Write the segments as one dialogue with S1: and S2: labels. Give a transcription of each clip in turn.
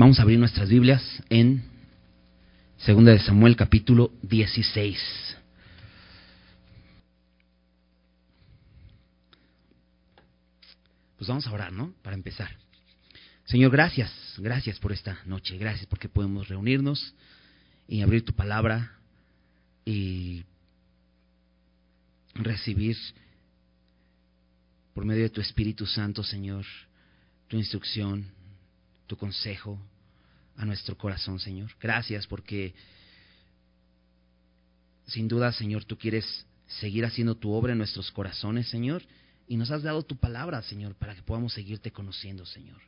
S1: Vamos a abrir nuestras Biblias en Segunda de Samuel capítulo 16. Pues vamos a orar, ¿no? Para empezar. Señor, gracias, gracias por esta noche, gracias porque podemos reunirnos y abrir tu palabra y recibir por medio de tu Espíritu Santo, Señor, tu instrucción, tu consejo a nuestro corazón, Señor. Gracias porque sin duda, Señor, tú quieres seguir haciendo tu obra en nuestros corazones, Señor, y nos has dado tu palabra, Señor, para que podamos seguirte conociendo, Señor.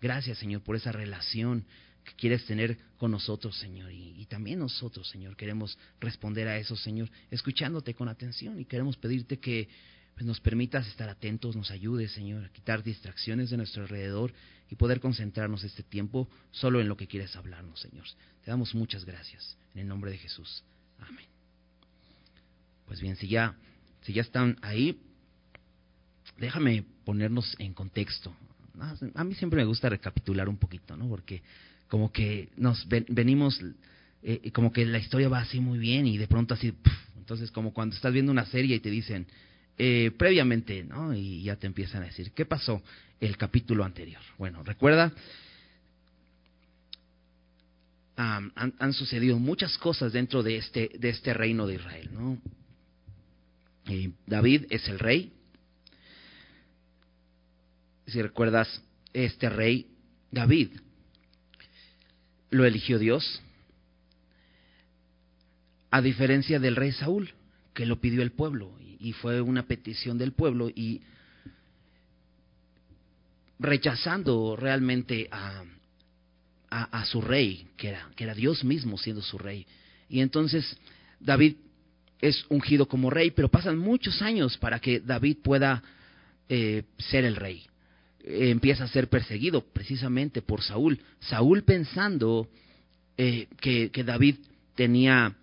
S1: Gracias, Señor, por esa relación que quieres tener con nosotros, Señor. Y, también nosotros, Señor, queremos responder a eso, Señor, escuchándote con atención y queremos pedirte que pues, nos permitas estar atentos, nos ayudes, Señor, a quitar distracciones de nuestro alrededor y poder concentrarnos este tiempo solo en lo que quieres hablarnos, Señor. Te damos muchas gracias. En el nombre de Jesús. Amén. Pues bien, si ya, si ya están ahí, déjame ponernos en contexto. A mí siempre me gusta recapitular un poquito, ¿no? Porque como que nos venimos, eh, como que la historia va así muy bien y de pronto así, entonces como cuando estás viendo una serie y te dicen, eh, previamente, ¿no? Y ya te empiezan a decir, ¿qué pasó el capítulo anterior? Bueno, recuerda, han, sucedido muchas cosas dentro de este, de este reino de Israel, ¿no? Eh, David es el rey. Si recuerdas, este rey, David, lo eligió Dios, a diferencia del rey Saúl, que lo pidió el pueblo y fue una petición del pueblo y rechazando realmente a, a, su rey, que era, que era Dios mismo siendo su rey. Y entonces David es ungido como rey, pero pasan muchos años para que David pueda eh, ser el rey. empieza a ser perseguido precisamente por Saúl. Saúl pensando eh, que, que, David tenía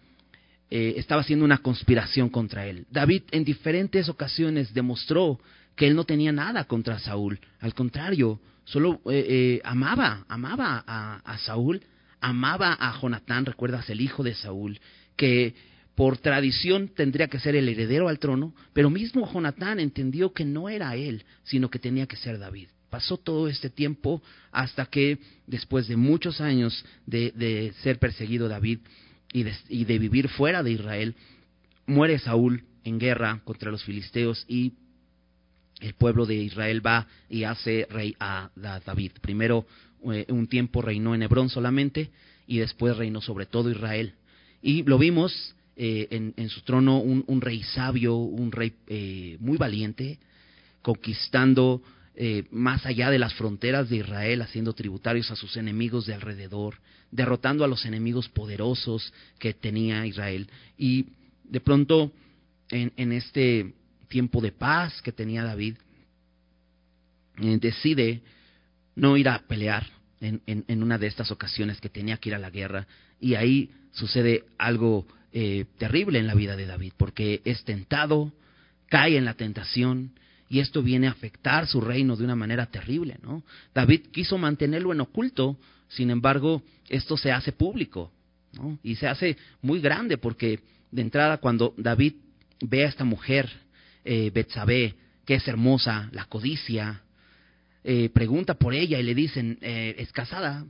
S1: eh, estaba haciendo una conspiración contra él. David en diferentes ocasiones demostró que él no tenía nada contra Saúl. Al contrario, solo eh, eh, amaba, amaba a, Saúl, amaba a Jonatán, recuerdas, el hijo de Saúl, que por tradición tendría que ser el heredero al trono, pero mismo Jonatán entendió que no era él, sino que tenía que ser David. Pasó todo este tiempo hasta que, después de muchos años de ser perseguido David, y de, vivir fuera de Israel, muere Saúl en guerra contra los filisteos y el pueblo de Israel va y hace rey a David. Primero eh, un tiempo reinó en Hebrón solamente y después reinó sobre todo Israel. Y lo vimos eh, en, su trono un, rey sabio, un rey eh, muy valiente, conquistando eh, más allá de las fronteras de Israel, haciendo tributarios a sus enemigos de alrededor, derrotando a los enemigos poderosos que tenía Israel. Y de pronto, en, este tiempo de paz que tenía David, eh, decide no ir a pelear en, una de estas ocasiones que tenía que ir a la guerra. Y ahí sucede algo eh, terrible en la vida de David, porque es tentado, cae en la tentación, y esto viene a afectar su reino de una manera terrible, ¿no? David quiso mantenerlo en oculto, sin embargo, esto se hace público, ¿no? Y se hace muy grande porque de entrada cuando David ve a esta mujer, eh, Betsabé, que es hermosa, la codicia, eh, pregunta por ella y le dicen, eh, es casada,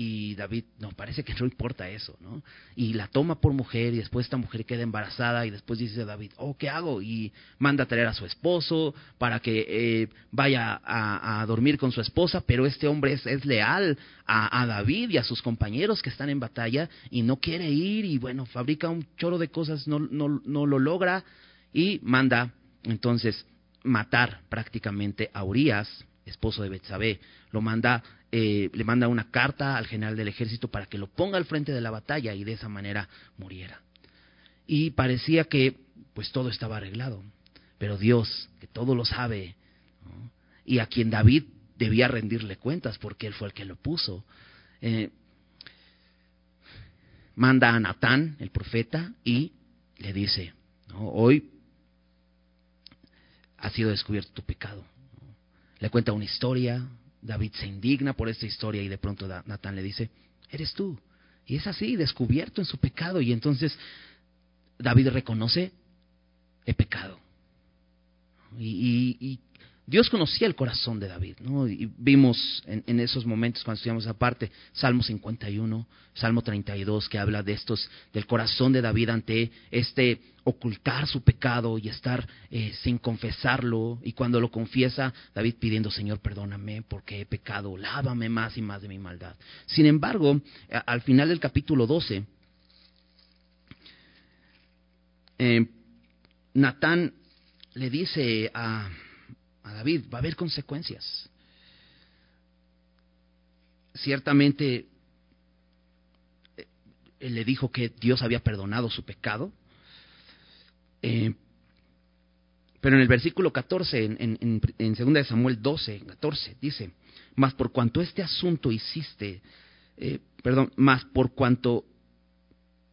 S1: y David, no, parece que no importa eso, ¿no? Y la toma por mujer y después esta mujer queda embarazada y después dice David, oh, ¿qué hago? Y manda a traer a su esposo para que eh, vaya a, dormir con su esposa, pero este hombre es, leal a, David y a sus compañeros que están en batalla y no quiere ir y bueno, fabrica un choro de cosas, no, no, no lo logra y manda entonces matar prácticamente a Urias, esposo de Betsabé, lo manda eh, le manda una carta al general del ejército para que lo ponga al frente de la batalla y de esa manera muriera. Y parecía que pues todo estaba arreglado, pero Dios, que todo lo sabe, y a quien David debía rendirle cuentas porque él fue el que lo puso, eh, manda a Natán, el profeta, y le dice, hoy ha sido descubierto tu pecado. Le cuenta una historia, David se indigna por esta historia y de pronto Natán le dice, eres tú. Y es así, descubierto en su pecado. Y entonces David reconoce, he pecado. Y, Dios conocía el corazón de David, ¿no? Y vimos en, esos momentos cuando estudiamos aparte, Salmo 51, Salmo 32, que habla de estos, del corazón de David ante este ocultar su pecado y estar eh, sin confesarlo. Y cuando lo confiesa, David pidiendo, Señor, perdóname porque he pecado, lávame más y más de mi maldad. Sin embargo, al final del capítulo 12, eh, Natán le dice a, David, va a haber consecuencias. Ciertamente, eh, él le dijo que Dios había perdonado su pecado, eh, pero en el versículo 14, en, en, en, 2 de Samuel 12, 14, dice, mas por cuanto este asunto hiciste, eh, perdón, más por cuanto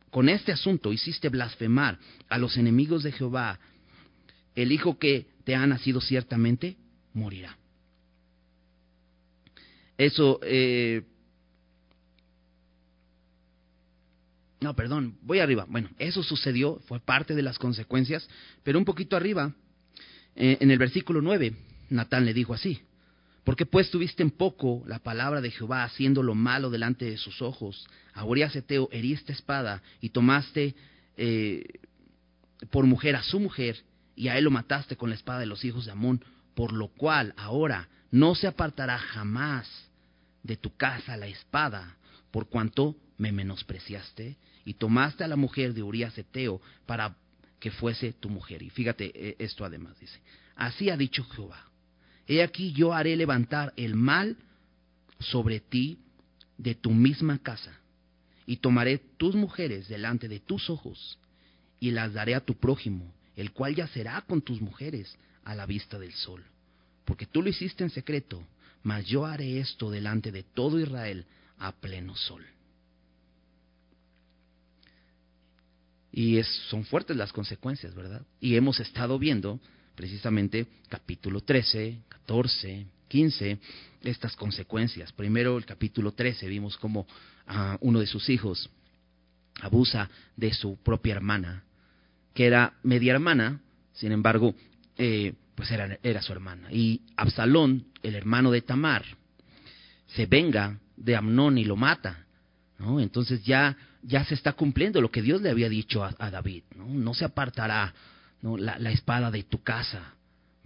S1: con este asunto hiciste blasfemar a los enemigos de Jehová, el hijo que te ha nacido ciertamente morirá. Eso, eh, no, perdón, voy arriba. Bueno, eso sucedió, fue parte de las consecuencias, pero un poquito arriba, eh, en el versículo 9, Natán le dijo así, porque pues tuviste en poco la palabra de Jehová haciendo lo malo delante de sus ojos. A Urias heriste espada y tomaste eh, por mujer a su mujer y a él lo mataste con la espada de los hijos de Amón, por lo cual ahora no se apartará jamás de tu casa la espada, por cuanto me menospreciaste y tomaste a la mujer de Urias Eteo para que fuese tu mujer. Y fíjate eh, esto además, dice, así ha dicho Jehová He aquí yo haré levantar el mal sobre ti de tu misma casa, y tomaré tus mujeres delante de tus ojos, y las daré a tu prójimo, el cual yacerá con tus mujeres a la vista del sol. Porque tú lo hiciste en secreto, mas yo haré esto delante de todo Israel a pleno sol. Y son fuertes las consecuencias, ¿verdad? Y hemos estado viendo precisamente capítulo 13, 14, 15, estas consecuencias. Primero el capítulo 13 vimos cómo ah, uno de sus hijos abusa de su propia hermana, que era media hermana, sin embargo, eh, pues era, era su hermana. Y Absalón, el hermano de Tamar, se venga de Amnón y lo mata. ¿no? Entonces ya, ya se está cumpliendo lo que Dios le había dicho a, David. ¿no? no se apartará la, espada de tu casa.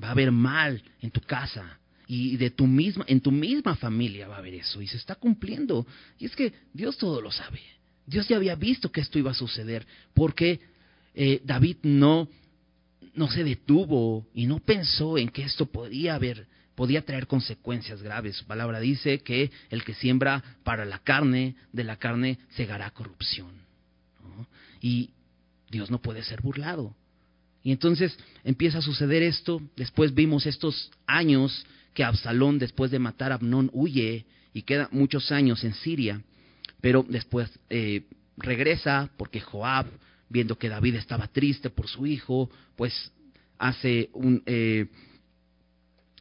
S1: Va a haber mal en tu casa y de tu misma, en tu misma familia va a haber eso y se está cumpliendo. Y es que Dios todo lo sabe. Dios ya había visto que esto iba a suceder porque eh, David no, no se detuvo y no pensó en que esto podía haber, podía traer consecuencias graves. Su palabra dice que el que siembra para la carne, de la carne segará corrupción. Y Dios no puede ser burlado. Y entonces empieza a suceder esto. Después vimos estos años que Absalón, después de matar a Abnón, huye y queda muchos años en Siria. Pero después eh, regresa porque Joab, viendo que David estaba triste por su hijo, pues hace un, eh,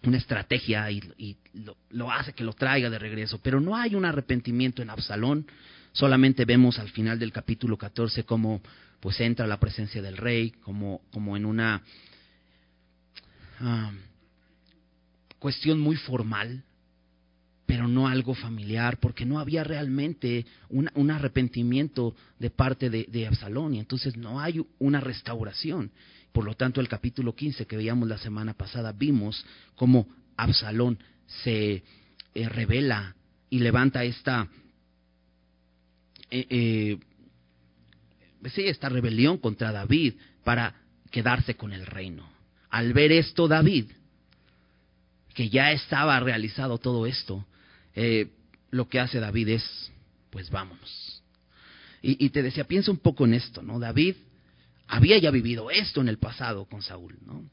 S1: una estrategia y, lo, hace que lo traiga de regreso. Pero no hay un arrepentimiento en Absalón. Solamente vemos al final del capítulo 14 como pues entra la presencia del rey como, como en una ah, cuestión muy formal, pero no algo familiar, porque no había realmente un arrepentimiento de parte de, Absalón, y entonces no hay una restauración. Por lo tanto, el capítulo 15 que veíamos la semana pasada, vimos cómo Absalón se eh, revela y levanta esta eh, eh, sí, esta rebelión contra David para quedarse con el reino. Al ver esto David, que ya estaba realizado todo esto, eh, lo que hace David es, pues vámonos. Y, te decía, piensa un poco en esto, ¿no? David había ya vivido esto en el pasado con Saúl, ¿no?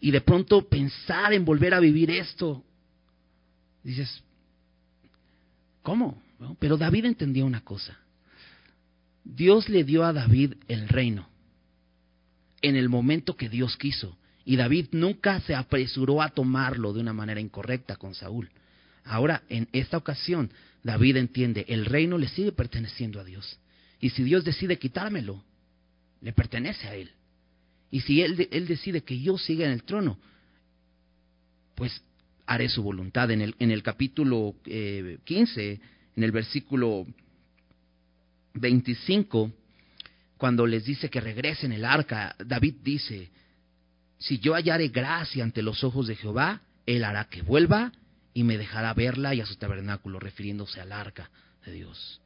S1: Y de pronto pensar en volver a vivir esto, dices, ¿cómo? Pero David entendía una cosa. Dios le dio a David el reino en el momento que Dios quiso. Y David nunca se apresuró a tomarlo de una manera incorrecta con Saúl. Ahora, en esta ocasión, David entiende, el reino le sigue perteneciendo a Dios. Y si Dios decide quitármelo, le pertenece a Él. Y si Él, él decide que yo siga en el trono, pues haré su voluntad. En el, en el capítulo 15, eh, en el versículo 25, cuando les dice que regresen el arca, David dice, si yo hallare gracia ante los ojos de Jehová, Él hará que vuelva y me dejará verla y a su tabernáculo, refiriéndose al arca de Dios.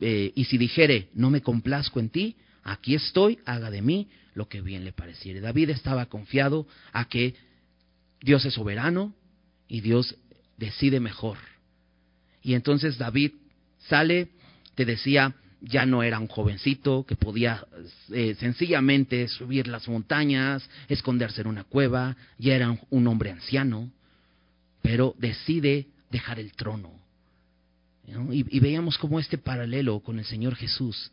S1: Eh, y si dijere, no me complazco en ti, aquí estoy, haga de mí lo que bien le pareciere. David estaba confiado a que Dios es soberano y Dios decide mejor. Y entonces David sale, te decía, ya no era un jovencito que podía eh, sencillamente subir las montañas, esconderse en una cueva, ya era un hombre anciano, pero decide dejar el trono. Y, veíamos como este paralelo con el Señor Jesús,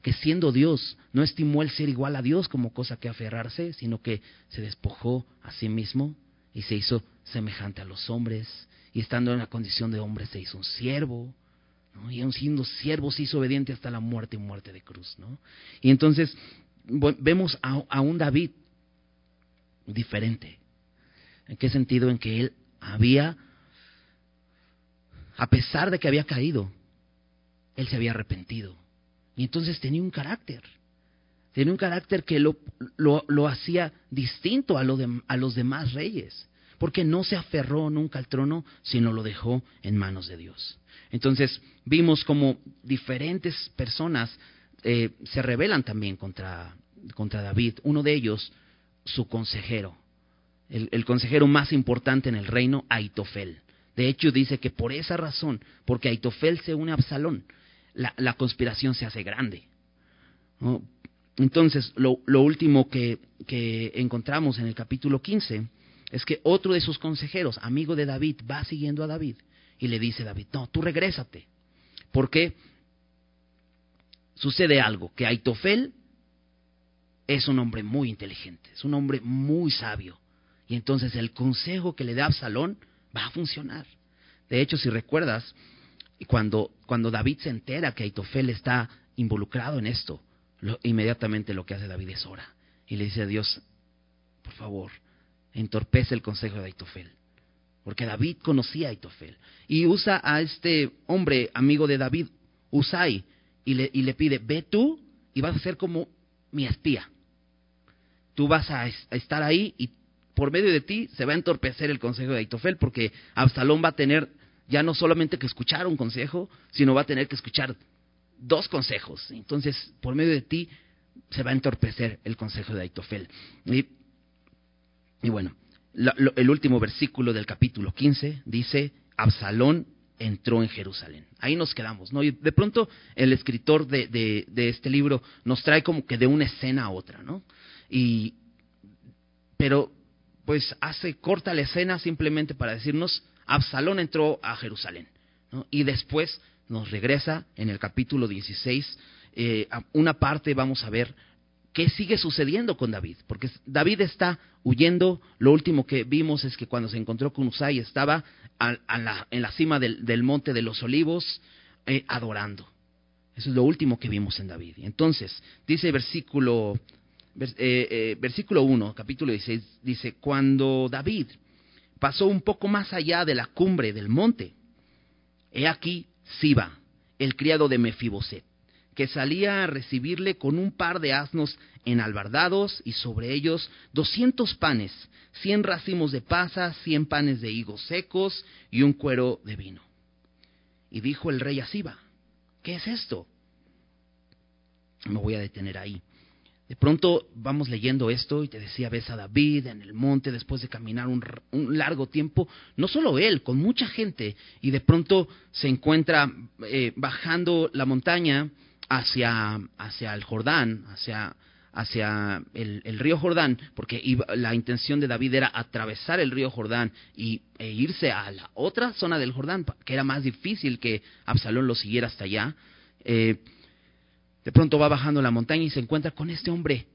S1: que siendo Dios no estimó el ser igual a Dios como cosa que aferrarse, sino que se despojó a sí mismo y se hizo semejante a los hombres, y estando en la condición de hombre se hizo un siervo, y aun siendo siervo se hizo obediente hasta la muerte y muerte de cruz. ¿no? Y entonces vemos a un David diferente. ¿En qué sentido? En que él había, a pesar de que había caído, él se había arrepentido. Y entonces tenía un carácter. Tenía un carácter que lo, lo, hacía distinto a, lo de, a los demás reyes. Porque no se aferró nunca al trono, sino lo dejó en manos de Dios. Entonces vimos como diferentes personas eh, se rebelan también contra, contra David. Uno de ellos, su consejero el, consejero más importante en el reino, Aitofel. De hecho, dice que por esa razón, porque Aitofel se une a Absalón, la, conspiración se hace grande. Entonces, lo, último que, que, encontramos en el capítulo 15 es que otro de sus consejeros, amigo de David, va siguiendo a David y le dice a David, no, tú regrésate. Porque sucede algo, que Aitofel es un hombre muy inteligente, es un hombre muy sabio. Y entonces el consejo que le da Absalón va a funcionar. De hecho, si recuerdas, cuando, cuando David se entera que Aitofel está involucrado en esto, inmediatamente lo que hace David es ora. Y le dice a Dios, por favor, entorpece el consejo de Aitofel. Porque David conocía a Aitofel. Y usa a este hombre, amigo de David, Usai, y le, pide, ve tú y vas a ser como mi espía. Tú vas a, a estar ahí y por medio de ti se va a entorpecer el consejo de Aitofel, porque Absalón va a tener ya no solamente que escuchar un consejo, sino va a tener que escuchar dos consejos. Entonces, por medio de ti se va a entorpecer el consejo de Aitofel. Y, bueno, el último versículo del capítulo 15 dice, Absalón entró en Jerusalén. Ahí nos quedamos, ¿no? Y de pronto el escritor de, de, este libro nos trae como que de una escena a otra, ¿no? Y, pero pues hace corta la escena simplemente para decirnos, Absalón entró a Jerusalén. Y después nos regresa en el capítulo 16, eh, una parte vamos a ver qué sigue sucediendo con David, porque David está huyendo, lo último que vimos es que cuando se encontró con Usai estaba en la cima del, monte de los olivos eh, adorando. Eso es lo último que vimos en David. Entonces, dice versículo eh, eh, versículo 1, capítulo 16, dice, cuando David pasó un poco más allá de la cumbre del monte, he aquí Siba, el criado de Mefiboset, que salía a recibirle con un par de asnos enalbardados y sobre ellos doscientos panes, cien racimos de pasas, cien panes de higos secos y un cuero de vino. Y dijo el rey a Siba, ¿qué es esto? Me voy a detener ahí. De pronto vamos leyendo esto y te decía, ves a David en el monte después de caminar un, largo tiempo, no solo él, con mucha gente, y de pronto se encuentra eh, bajando la montaña hacia, hacia el Jordán, hacia, hacia el, río Jordán, porque la intención de David era atravesar el río Jordán y, e irse a la otra zona del Jordán, que era más difícil que Absalón lo siguiera hasta allá. Eh, de pronto va bajando la montaña y se encuentra con este hombre,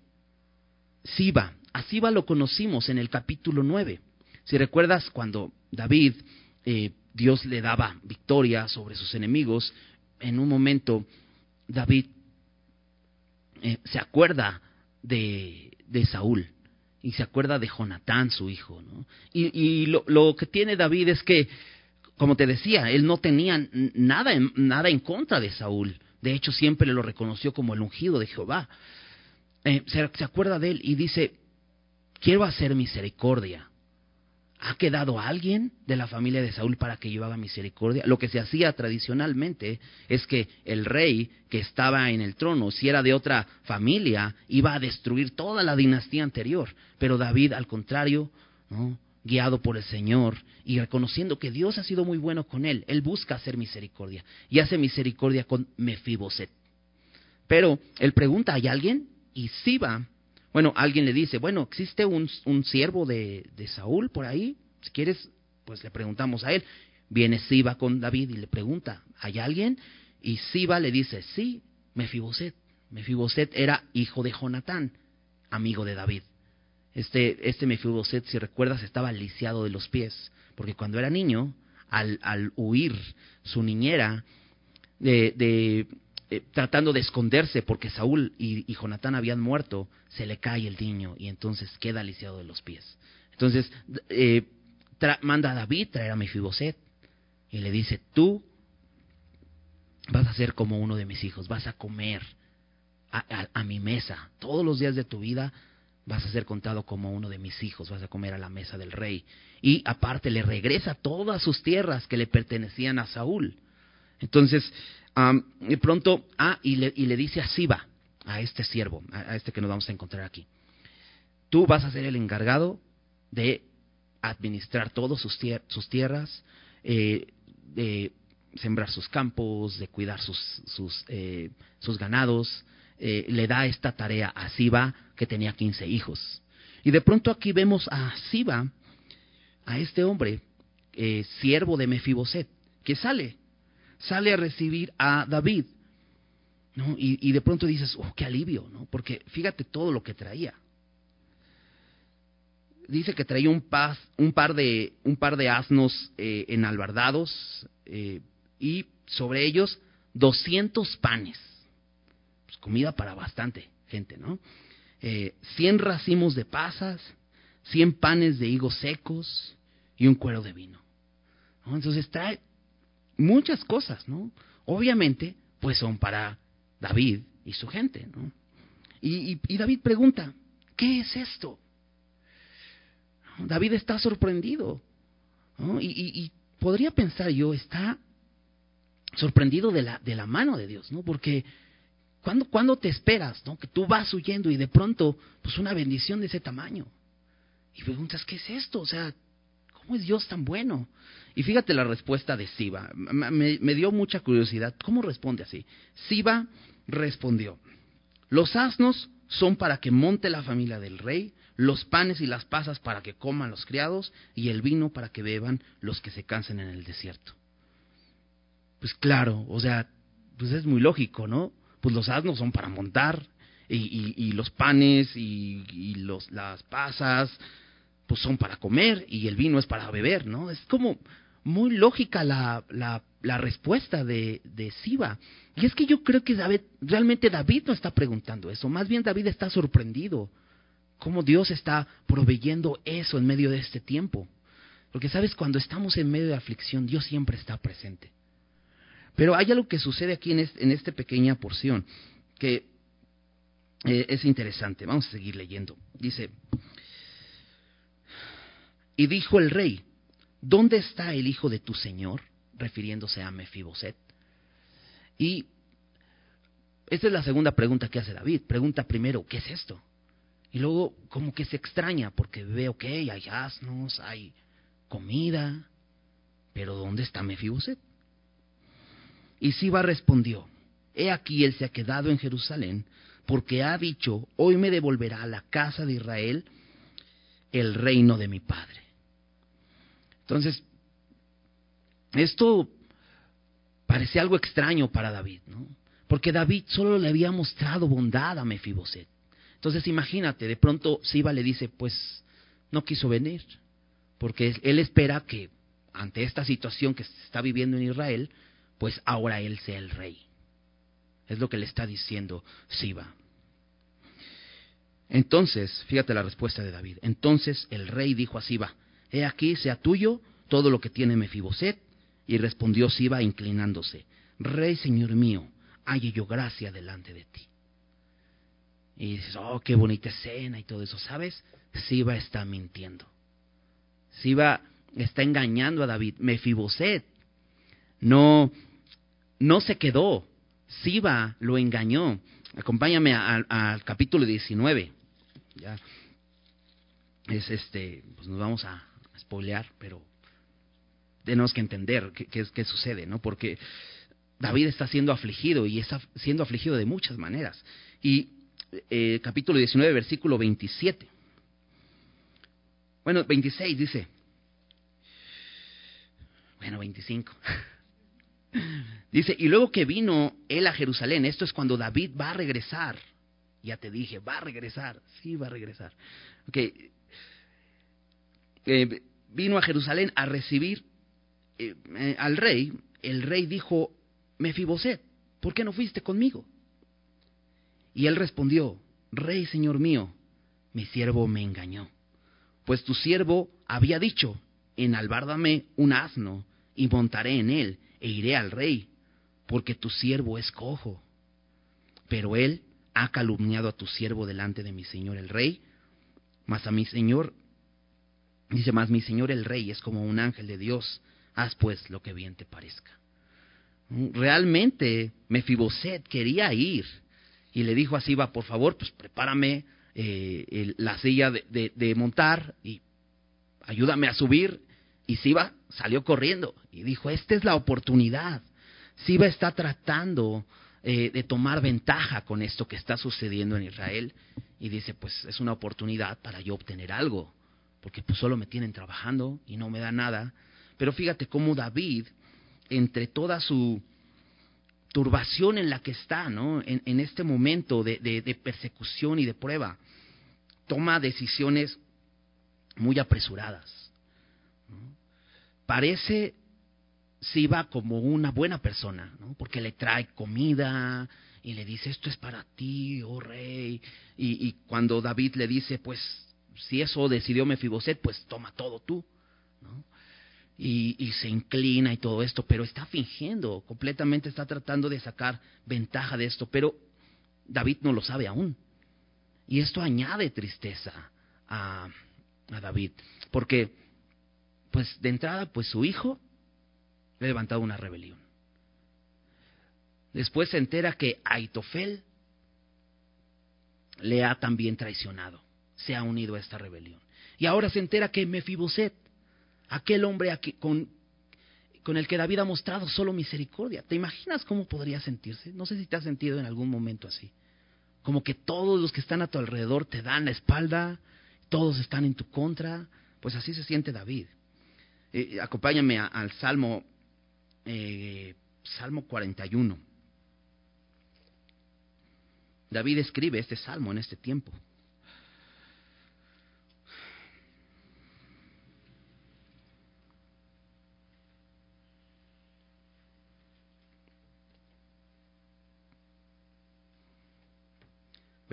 S1: Siba. A Siba lo conocimos en el capítulo 9. Si recuerdas cuando David eh, Dios le daba victoria sobre sus enemigos, en un momento David eh, se acuerda de, de, Saúl y se acuerda de Jonatán, su hijo. Y, y lo, lo, que tiene David es que, como te decía, él no tenía nada en, nada en contra de Saúl. De hecho, siempre lo reconoció como el ungido de Jehová. Eh, se, se acuerda de él y dice, quiero hacer misericordia ¿Ha quedado alguien de la familia de Saúl para que yo haga misericordia? Lo que se hacía tradicionalmente es que el rey que estaba en el trono, si era de otra familia, iba a destruir toda la dinastía anterior. Pero David, al contrario, ¿no? Guiado por el Señor y reconociendo que Dios ha sido muy bueno con él, él busca hacer misericordia y hace misericordia con Mefiboset. Pero él pregunta, ¿hay alguien? Y Siba bueno, alguien le dice, bueno, ¿existe un, siervo de, de, Saúl por ahí? Si quieres, pues le preguntamos a él. Viene Siba con David y le pregunta, ¿hay alguien? Y Siba le dice, sí, Mefiboset. Mefiboset era hijo de Jonatán, amigo de David. Este, este Mefiboset, si recuerdas, estaba lisiado de los pies, porque cuando era niño, al, al huir su niñera de, de eh, tratando de esconderse porque Saúl y, y, Jonatán habían muerto, se le cae el niño y entonces queda lisiado de los pies. Entonces eh, manda a David traer a Mefiboset y le dice, tú vas a ser como uno de mis hijos, vas a comer a, a, a mi mesa todos los días de tu vida. Vas a ser contado como uno de mis hijos, vas a comer a la mesa del rey. Y aparte le regresa todas sus tierras que le pertenecían a Saúl. Entonces, Um, y pronto, ah, y le, dice a Siba, a este siervo, a, este que nos vamos a encontrar aquí, tú vas a ser el encargado de administrar todas sus, tierras, eh, de sembrar sus campos, de cuidar sus, sus, eh, sus ganados. Eh, le da esta tarea a Siba, que tenía 15 hijos. Y de pronto aquí vemos a Siba, a este hombre, eh, siervo de Mefiboset, que sale sale a recibir a David. ¿no? Y, y de pronto dices, oh, qué alivio, ¿no? Porque fíjate todo lo que traía. Dice que traía un, paz, un, par, de, un par de asnos eh, enalbardados eh, y sobre ellos 200 panes. Pues comida para bastante gente, ¿no? Eh, 100 racimos de pasas, 100 panes de higos secos y un cuero de vino. ¿no? Entonces trae muchas cosas, ¿no? Obviamente, pues son para David y su gente, ¿no? Y, David pregunta, ¿qué es esto? David está sorprendido, y, y, podría pensar yo, está sorprendido de la, de la mano de Dios, ¿no? Porque cuando, cuando te esperas, ¿no? Que tú vas huyendo y de pronto, pues una bendición de ese tamaño. Y preguntas, ¿qué es esto? O sea, ¿cómo es Dios tan bueno? Y fíjate la respuesta de Siba. Me, me, dio mucha curiosidad. ¿Cómo responde así? Siba respondió, los asnos son para que monte la familia del rey, los panes y las pasas para que coman los criados, y el vino para que beban los que se cansen en el desierto. Pues claro, o sea, pues es muy lógico, ¿no? Pues los asnos son para montar, y, los panes y, y los, las pasas, pues son para comer, y el vino es para beber, ¿no? Es como muy lógica la, la, la respuesta de, de Siba. Y es que yo creo que David, realmente David no está preguntando eso, más bien David está sorprendido cómo Dios está proveyendo eso en medio de este tiempo. Porque sabes, cuando estamos en medio de aflicción, Dios siempre está presente. Pero hay algo que sucede aquí en, este, esta pequeña porción que eh, es interesante. Vamos a seguir leyendo. Dice, y dijo el rey, ¿dónde está el hijo de tu señor? refiriéndose a Mefiboset. Y esta es la segunda pregunta que hace David. Pregunta primero, ¿qué es esto? Y luego como que se extraña porque veo que hay asnos, hay comida, pero ¿dónde está Mefiboset? Y Siba respondió, he aquí él se ha quedado en Jerusalén porque ha dicho, hoy me devolverá a la casa de Israel el reino de mi padre. Entonces, esto parece algo extraño para David, ¿no? Porque David solo le había mostrado bondad a Mefiboset. Entonces, imagínate, de pronto Siba le dice, pues no quiso venir, porque él espera que ante esta situación que se está viviendo en Israel, pues ahora él sea el rey. Es lo que le está diciendo Siba. Entonces, fíjate la respuesta de David. Entonces el rey dijo a Siba, he aquí sea tuyo todo lo que tiene Mefiboset. Y respondió Siba inclinándose, Rey, Señor mío, halle yo gracia delante de ti. Y dices, oh, qué bonita escena y todo eso, ¿sabes? Siba está mintiendo. Siba está engañando a David. Mefiboset no, no se quedó. Siba lo engañó. Acompáñame al capítulo 19. Ya es este, pues nos vamos a, spoilear, pero tenemos que entender qué, qué, sucede, ¿no? Porque David está siendo afligido y está siendo afligido de muchas maneras. Y eh, capítulo 19, versículo 27. Bueno, 26 dice. Bueno, 25. dice, y luego que vino él a Jerusalén, esto es cuando David va a regresar. Ya te dije, va a regresar. Sí, va a regresar. Ok. Eh, vino a Jerusalén a recibir eh, eh, al rey. El rey dijo, Mefiboset, ¿por qué no fuiste conmigo? Y él respondió, Rey, señor mío, mi siervo me engañó, pues tu siervo había dicho, enalbárdame un asno y montaré en él e iré al rey, porque tu siervo es cojo. Pero él ha calumniado a tu siervo delante de mi señor el rey, mas a mi señor, dice más, mi señor el rey es como un ángel de Dios, haz pues lo que bien te parezca. Realmente Mefiboset quería ir y le dijo a Siba, por favor, pues prepárame eh, la silla de, montar y ayúdame a subir. Y Siba salió corriendo y dijo, esta es la oportunidad. Siba está tratando eh, de tomar ventaja con esto que está sucediendo en Israel y dice, pues es una oportunidad para yo obtener algo, porque pues solo me tienen trabajando y no me da nada. Pero fíjate cómo David, entre toda su turbación en la que está, ¿no? En, este momento de, persecución y de prueba, toma decisiones muy apresuradas. Parece si va como una buena persona, ¿no? Porque le trae comida y le dice, esto es para ti, oh rey. Y, y cuando David le dice, pues, si eso decidió Mefiboset, pues toma todo tú, ¿no? y, se inclina y todo esto, pero está fingiendo, completamente está tratando de sacar ventaja de esto, pero David no lo sabe aún. Y esto añade tristeza a, a David, porque pues de entrada, pues su hijo le ha levantado una rebelión. Después se entera que Aitofel le ha también traicionado, se ha unido a esta rebelión. Y ahora se entera que Mefiboset aquel hombre con, con el que David ha mostrado solo misericordia. ¿Te imaginas cómo podría sentirse? No sé si te has sentido en algún momento así. Como que todos los que están a tu alrededor te dan la espalda, todos están en tu contra. Pues así se siente David. Eh, acompáñame al Salmo, eh, Salmo 41. David escribe este salmo en este tiempo.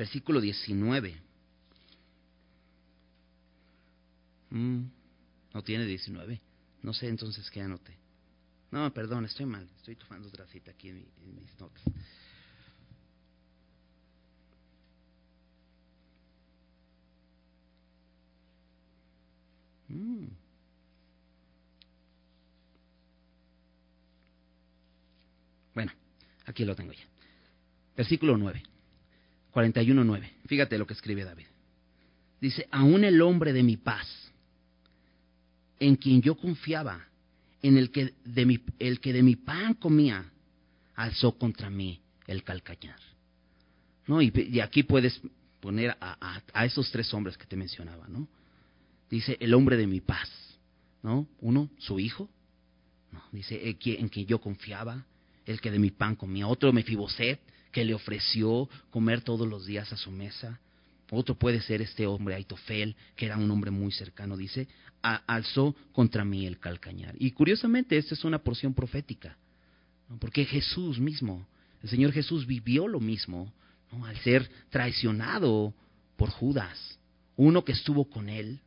S1: versículo 19. Mm, no tiene 19. No sé entonces qué anoté. No, perdón, estoy mal. Estoy tomando otra cita aquí en, mis notas. Mm. Bueno, aquí lo tengo ya. Versículo 9. 41.9. Fíjate lo que escribe David. Dice, aún el hombre de mi paz, en quien yo confiaba, en el que de mi, que pan comía, alzó contra mí el calcañar. ¿No? Y, aquí puedes poner a, a, esos tres hombres que te mencionaba, ¿no? Dice, el hombre de mi paz, ¿no? Uno, su hijo, ¿no? Dice, en quien yo confiaba, el que de mi pan comía. Otro, Mefiboset, que le ofreció comer todos los días a su mesa. Otro puede ser este hombre Aitofel, que era un hombre muy cercano, dice, alzó contra mí el calcañar. Y curiosamente, esta es una porción profética, porque Jesús mismo, el Señor Jesús vivió lo mismo, al ser traicionado por Judas, uno que estuvo con él.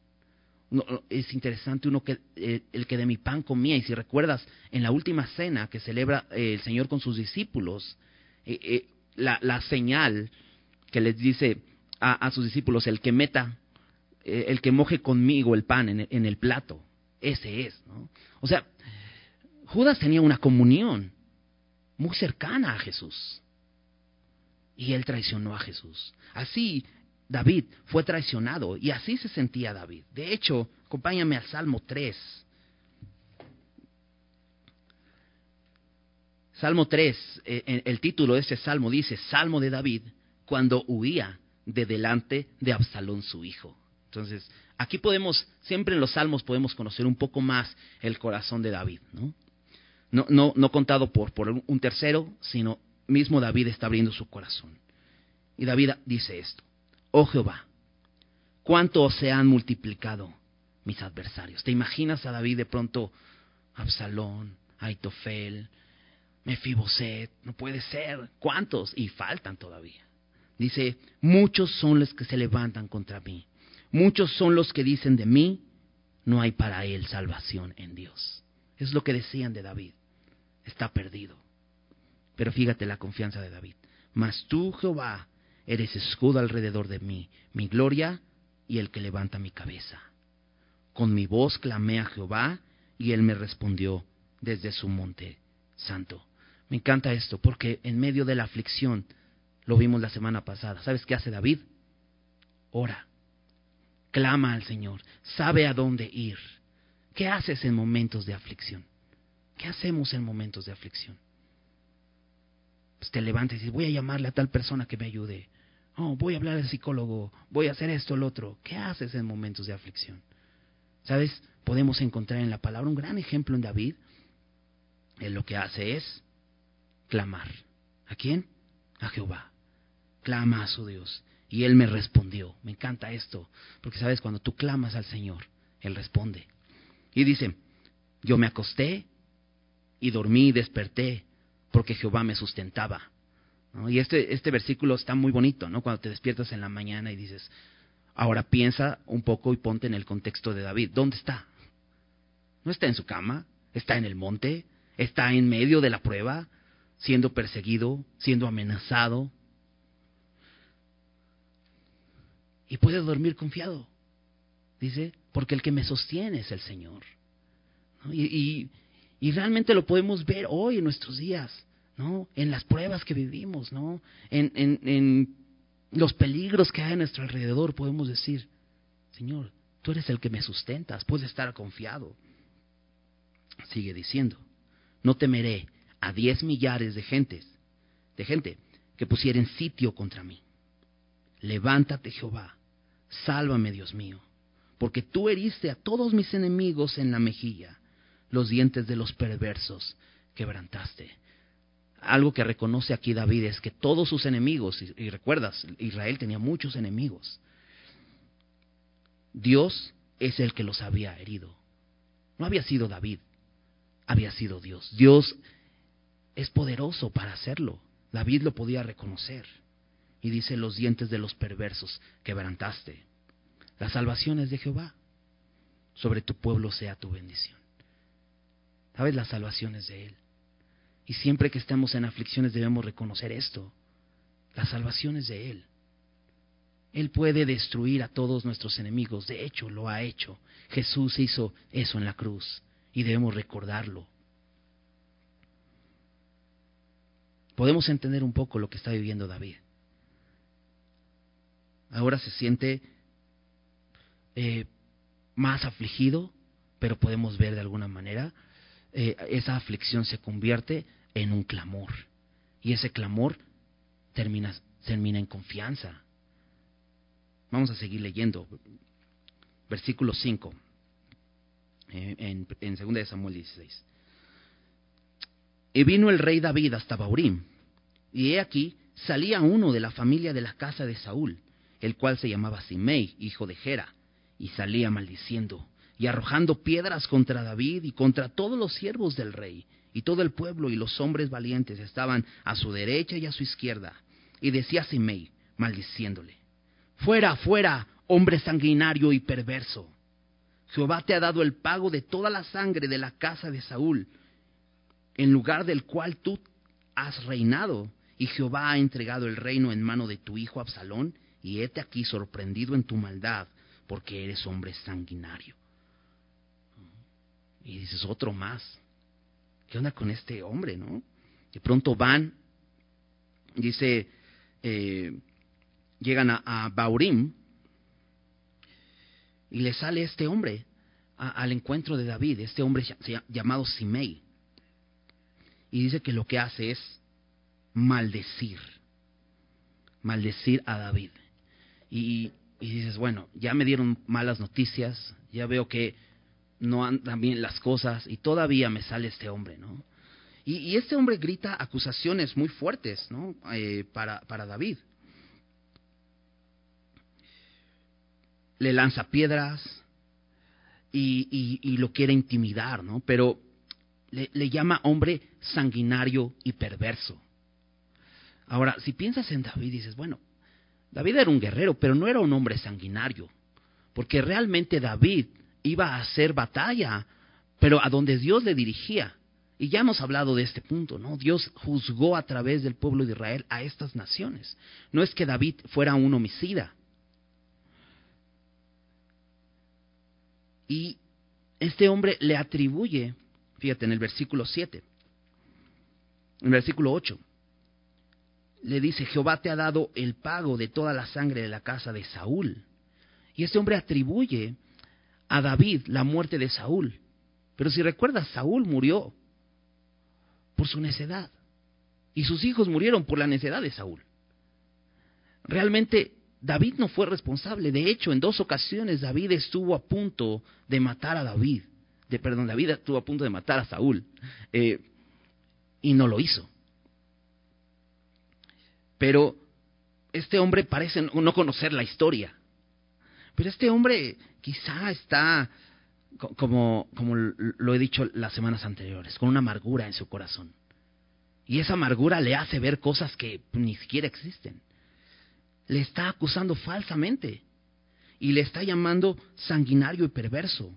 S1: es interesante uno que eh, el que de mi pan comía y si recuerdas en la última cena que celebra eh, el Señor con sus discípulos eh, la, señal que les dice a, sus discípulos, el que meta, eh, el que moje conmigo el pan en, el plato, ese es, ¿no? O sea, Judas tenía una comunión muy cercana a Jesús. Y él traicionó a Jesús. Así David fue traicionado y así se sentía David. De hecho, acompáñame al Salmo 3. Salmo 3, eh, el título de ese salmo dice, Salmo de David, cuando huía de delante de Absalón su hijo. Entonces, aquí podemos, siempre en los salmos podemos conocer un poco más el corazón de David, ¿no? No, no, no contado por, por un tercero, sino mismo David está abriendo su corazón. Y David dice esto, oh Jehová, cuánto se han multiplicado mis adversarios. ¿Te imaginas a David de pronto, Absalón, Aitofel, Mefiboset? No puede ser. ¿Cuántos? Y faltan todavía. Dice, muchos son los que se levantan contra mí. Muchos son los que dicen de mí, no hay para él salvación en Dios. Es lo que decían de David. Está perdido. Pero fíjate la confianza de David. Mas tú, Jehová, eres escudo alrededor de mí, mi gloria y el que levanta mi cabeza. Con mi voz clamé a Jehová y él me respondió desde su monte santo. Me encanta esto porque en medio de la aflicción lo vimos la semana pasada. ¿Sabes qué hace David? Ora, clama al Señor, sabe a dónde ir. ¿Qué haces en momentos de aflicción? ¿Qué hacemos en momentos de aflicción? Pues te levantas y dices, voy a llamarle a tal persona que me ayude. Oh, voy a hablar al psicólogo, voy a hacer esto, lo otro. ¿Qué haces en momentos de aflicción? ¿Sabes? Podemos encontrar en la palabra un gran ejemplo en David. Él lo que hace es clamar. ¿A quién? A Jehová clama a su Dios. Y él me respondió. Me encanta esto, porque sabes, cuando tú clamas al Señor, Él responde. Y dice, yo me acosté y dormí y desperté, porque Jehová me sustentaba. Y este, este versículo está muy bonito, ¿no? Cuando te despiertas en la mañana y dices, ahora piensa un poco y ponte en el contexto de David. ¿Dónde está? No está en su cama, está en el monte, está en medio de la prueba, siendo perseguido, siendo amenazado, y puede dormir confiado. Dice, porque el que me sostiene es el Señor. Y, realmente lo podemos ver hoy en nuestros días, ¿no? En las pruebas que vivimos, ¿no? En, en, en los peligros que hay a nuestro alrededor, podemos decir, Señor, tú eres el que me sustentas, puedes estar confiado. Sigue diciendo, no temeré a diez millares de gentes, de gente que pusieren sitio contra mí. Levántate Jehová, sálvame Dios mío, porque tú heriste a todos mis enemigos en la mejilla, los dientes de los perversos quebrantaste. Algo que reconoce aquí David es que todos sus enemigos, y, recuerdas, Israel tenía muchos enemigos, Dios es el que los había herido. No había sido David, había sido Dios. Dios es poderoso para hacerlo. David lo podía reconocer. Y dice, los dientes de los perversos quebrantaste. La salvación es de Jehová. Sobre tu pueblo sea tu bendición. ¿Sabes? La salvación es de Él. Y siempre que estemos en aflicciones debemos reconocer esto. La salvación es de Él. Él puede destruir a todos nuestros enemigos. De hecho, lo ha hecho. Jesús hizo eso en la cruz. Y debemos recordarlo. Podemos entender un poco lo que está viviendo David ahora se siente eh, más afligido, pero podemos ver de alguna manera, eh, esa aflicción se convierte en un clamor. Y ese clamor termina, en confianza. Vamos a seguir leyendo. Versículo 5, eh, en, en 2 de Samuel 16. Y vino el rey David hasta Baurim, y he aquí salía uno de la familia de la casa de Saúl, el cual se llamaba Simei, hijo de Gera, y salía maldiciendo y arrojando piedras contra David y contra todos los siervos del rey. Y todo el pueblo y los hombres valientes estaban a su derecha y a su izquierda. Y decía Simei, maldiciéndole, Fuera, fuera, hombre sanguinario y perverso. Jehová te ha dado el pago de toda la sangre de la casa de Saúl, en lugar del cual tú has reinado, y Jehová ha entregado el reino en mano de tu hijo Absalón, y hete aquí sorprendido en tu maldad, porque eres hombre sanguinario. Y dices, otro más. ¿Qué onda con este hombre, no? De pronto van, dice, eh, llegan a, Baurim y le sale este hombre al encuentro de David, este hombre llamado Simei. Y dice que lo que hace es maldecir, maldecir a David. Y, dices, bueno, ya me dieron malas noticias, ya veo que no andan bien las cosas y todavía me sale este hombre, ¿no? Y, este hombre grita acusaciones muy fuertes, ¿no? Eh, para, para David. Le lanza piedras y, y, lo quiere intimidar, ¿no? Pero le, le llama hombre sanguinario y perverso. Ahora, si piensas en David, dices, bueno, David era un guerrero, pero no era un hombre sanguinario, porque realmente David iba a hacer batalla, pero a donde Dios le dirigía. Y ya hemos hablado de este punto, ¿no? Dios juzgó a través del pueblo de Israel a estas naciones. No es que David fuera un homicida. Y este hombre le atribuye, fíjate en el versículo 7, en el versículo 8, le dice, Jehová te ha dado el pago de toda la sangre de la casa de Saúl. Y este hombre atribuye a David la muerte de Saúl. Pero si recuerdas, Saúl murió por su necedad. Y sus hijos murieron por la necedad de Saúl. Realmente David no fue responsable. De hecho, en dos ocasiones David estuvo a punto de matar a David. De, perdón, David estuvo a punto de matar a Saúl. Eh, y no lo hizo. Pero este hombre parece no conocer la historia. Pero este hombre quizá está, como, lo he dicho las semanas anteriores, con una amargura en su corazón. Y esa amargura le hace ver cosas que ni siquiera existen. Le está acusando falsamente y le está llamando sanguinario y perverso.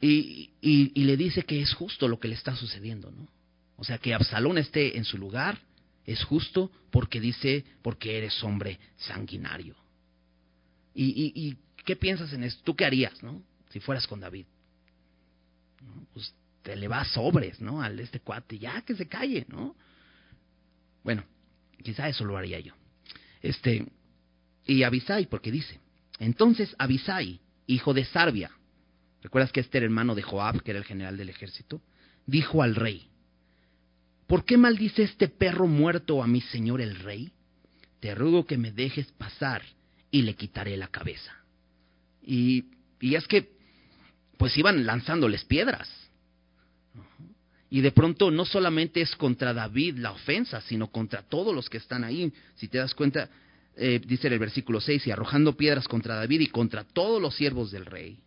S1: Y, y, le dice que es justo lo que le está sucediendo, ¿no? O sea, que Absalón esté en su lugar es justo porque dice, porque eres hombre sanguinario. ¿Y, y, qué piensas en esto? ¿Tú qué harías, no? Si fueras con David. Pues te le vas sobres, ¿no? Al este cuate, ya que se calle, ¿no? Bueno, quizá eso lo haría yo. Este, y Abisai, porque dice, entonces Abisai, hijo de Sarbia, ¿recuerdas que este era hermano de Joab, que era el general del ejército? Dijo al rey, ¿por qué maldice este perro muerto a mi señor el rey? Te ruego que me dejes pasar y le quitaré la cabeza. Y, es que, pues iban lanzándoles piedras. Y de pronto no solamente es contra David la ofensa, sino contra todos los que están ahí. Si te das cuenta, eh, dice el versículo 6, y arrojando piedras contra David y contra todos los siervos del rey.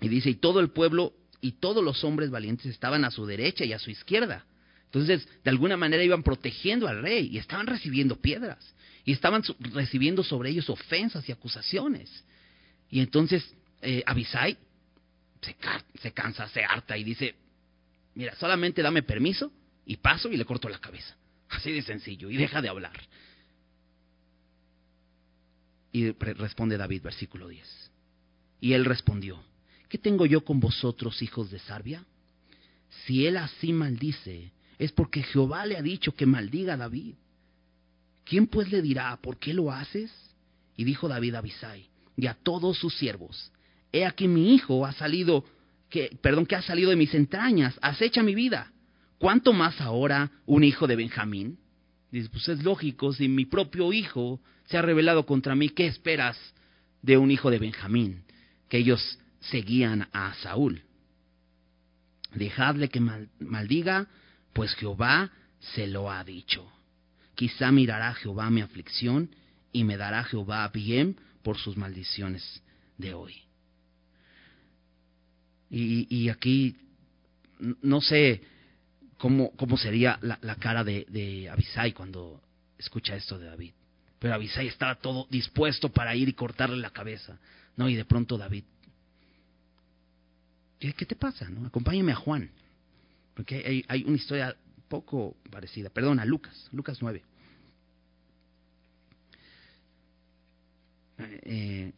S1: Y dice, y todo el pueblo y todos los hombres valientes estaban a su derecha y a su izquierda. Entonces, de alguna manera iban protegiendo al rey y estaban recibiendo piedras y estaban recibiendo sobre ellos ofensas y acusaciones. Y entonces eh, Abisai se, se cansa, se harta y dice, mira, solamente dame permiso y paso y le corto la cabeza. Así de sencillo, y deja de hablar. Y responde David, versículo 10. Y él respondió, ¿qué tengo yo con vosotros, hijos de Sarbia? Si él así maldice, es porque Jehová le ha dicho que maldiga a David. ¿Quién pues le dirá, ¿por qué lo haces? Y dijo David a Abisai y a todos sus siervos, he aquí mi hijo ha salido, que, perdón, que ha salido de mis entrañas, acecha mi vida. ¿Cuánto más ahora un hijo de Benjamín? Dice, pues es lógico, si mi propio hijo se ha rebelado contra mí, ¿qué esperas de un hijo de Benjamín? Que ellos seguían a Saúl. Dejadle que maldiga, pues Jehová se lo ha dicho. Quizá mirará Jehová mi aflicción y me dará Jehová bien por sus maldiciones de hoy. Y, aquí no sé cómo, sería la, cara de, de Abisai cuando escucha esto de David. Pero Abisai estaba todo dispuesto para ir y cortarle la cabeza. No, y de pronto David. ¿Qué, te pasa? No? Acompáñame a Juan. Porque hay, una historia poco parecida. Perdón, a Lucas, Lucas 9. Eh,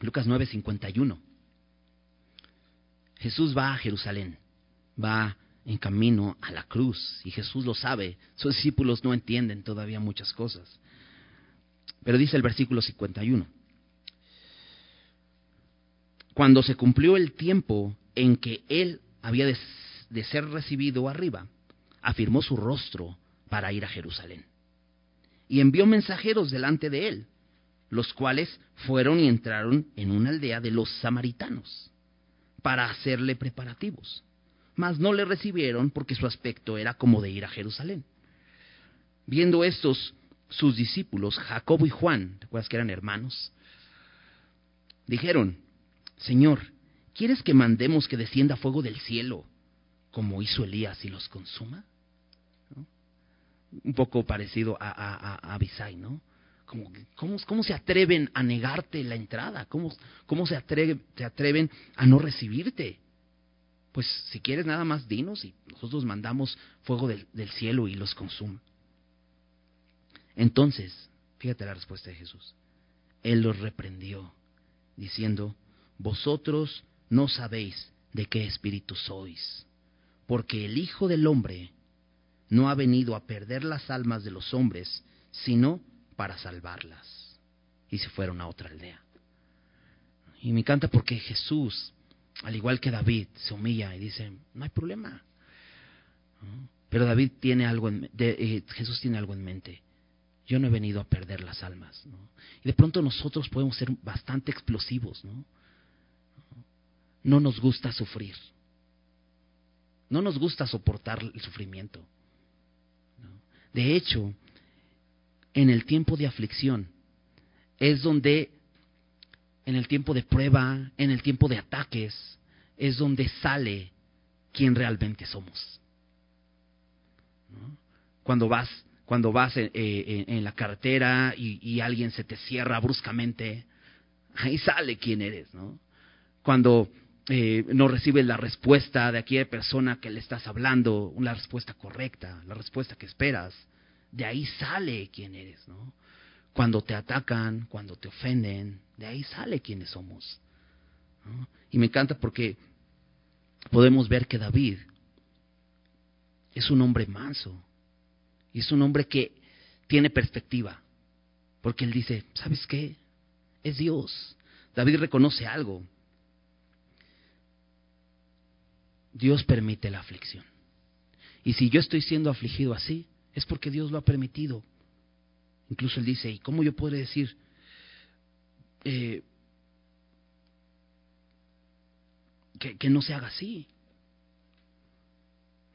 S1: Lucas 9, 51. Jesús va a Jerusalén, va en camino a la cruz y Jesús lo sabe. Sus discípulos no entienden todavía muchas cosas. Pero dice el versículo 51. Cuando se cumplió el tiempo en que él había de, ser recibido arriba, afirmó su rostro para ir a Jerusalén. Y envió mensajeros delante de él, los cuales fueron y entraron en una aldea de los samaritanos, para hacerle preparativos. Mas no le recibieron porque su aspecto era como de ir a Jerusalén. Viendo estos sus discípulos, Jacobo y Juan, ¿te acuerdas que eran hermanos? Dijeron, Señor, ¿Quieres que mandemos que descienda fuego del cielo, como hizo Elías y los consuma? Un poco parecido a, a, Abisai, ¿no? Como, ¿cómo, ¿Cómo se atreven a negarte la entrada? ¿Cómo, cómo se, se atreven a no recibirte? Pues si quieres nada más dinos y nosotros mandamos fuego del, del cielo y los consuma. Entonces, fíjate la respuesta de Jesús. Él los reprendió, diciendo, vosotros no sabéis de qué espíritu sois, porque el Hijo del Hombre no ha venido a perder las almas de los hombres, sino para salvarlas. Y se fueron a otra aldea. Y me encanta porque Jesús, al igual que David, se humilla y dice, no hay problema. Pero David tiene algo en, eh, Jesús tiene algo en mente. Yo no he venido a perder las almas. Y de pronto nosotros podemos ser bastante explosivos, ¿no? No nos gusta sufrir. No nos gusta soportar el sufrimiento. De hecho, en el tiempo de aflicción es donde, en el tiempo de prueba, en el tiempo de ataques, es donde sale quién realmente somos. Cuando vas, cuando vas en, eh, en la carretera y, y, alguien se te cierra bruscamente, ahí sale quién eres, ¿no? Cuando eh, no recibes la respuesta de aquella persona que le estás hablando, una respuesta correcta, la respuesta que esperas, de ahí sale quién eres, ¿no? Cuando te atacan, cuando te ofenden, de ahí sale quiénes somos. Y me encanta porque podemos ver que David es un hombre manso y es un hombre que tiene perspectiva, porque él dice, ¿sabes qué? Es Dios. David reconoce algo, Dios permite la aflicción. Y si yo estoy siendo afligido así, es porque Dios lo ha permitido. Incluso él dice, ¿y cómo yo puedo decir eh, que, que, no se haga así?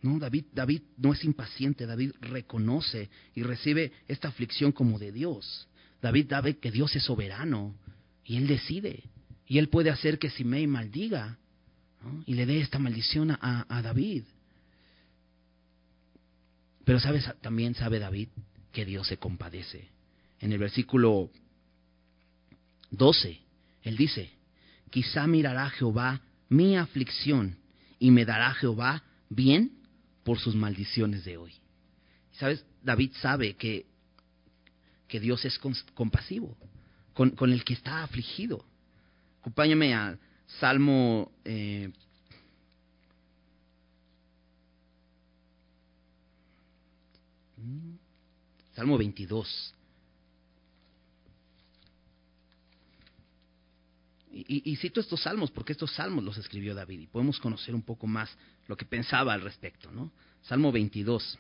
S1: No, David, David no es impaciente, David reconoce y recibe esta aflicción como de Dios. David sabe que Dios es soberano y él decide. Y él puede hacer que Simei maldiga y le dé esta maldición a, a David. Pero sabes, también sabe David que Dios se compadece. En el versículo 12, él dice, quizá mirará Jehová mi aflicción y me dará Jehová bien por sus maldiciones de hoy. ¿Sabes? David sabe que, que Dios es compasivo con, con, el que está afligido. Acompáñame a Salmo eh, Salmo 22. Y, y, cito estos salmos porque estos salmos los escribió David y podemos conocer un poco más lo que pensaba al respecto, ¿no? Salmo 22.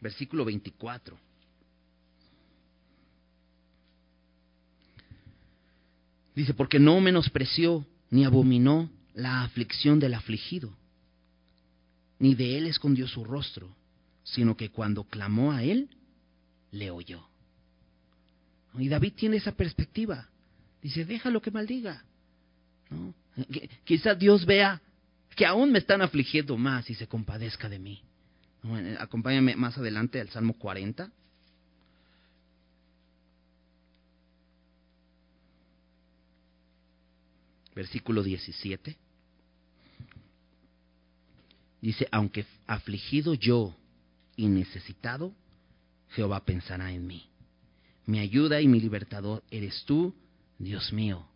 S1: Versículo 24. Dice, porque no menospreció ni abominó la aflicción del afligido, ni de él escondió su rostro, sino que cuando clamó a él, le oyó. Y David tiene esa perspectiva. Dice, déjalo que maldiga. ¿No? Quizás Dios vea que aún me están afligiendo más y se compadezca de mí. Acompáñame más adelante al Salmo 40. Versículo 17. Dice, aunque afligido yo y necesitado, Jehová pensará en mí. Mi ayuda y mi libertador eres tú, Dios mío,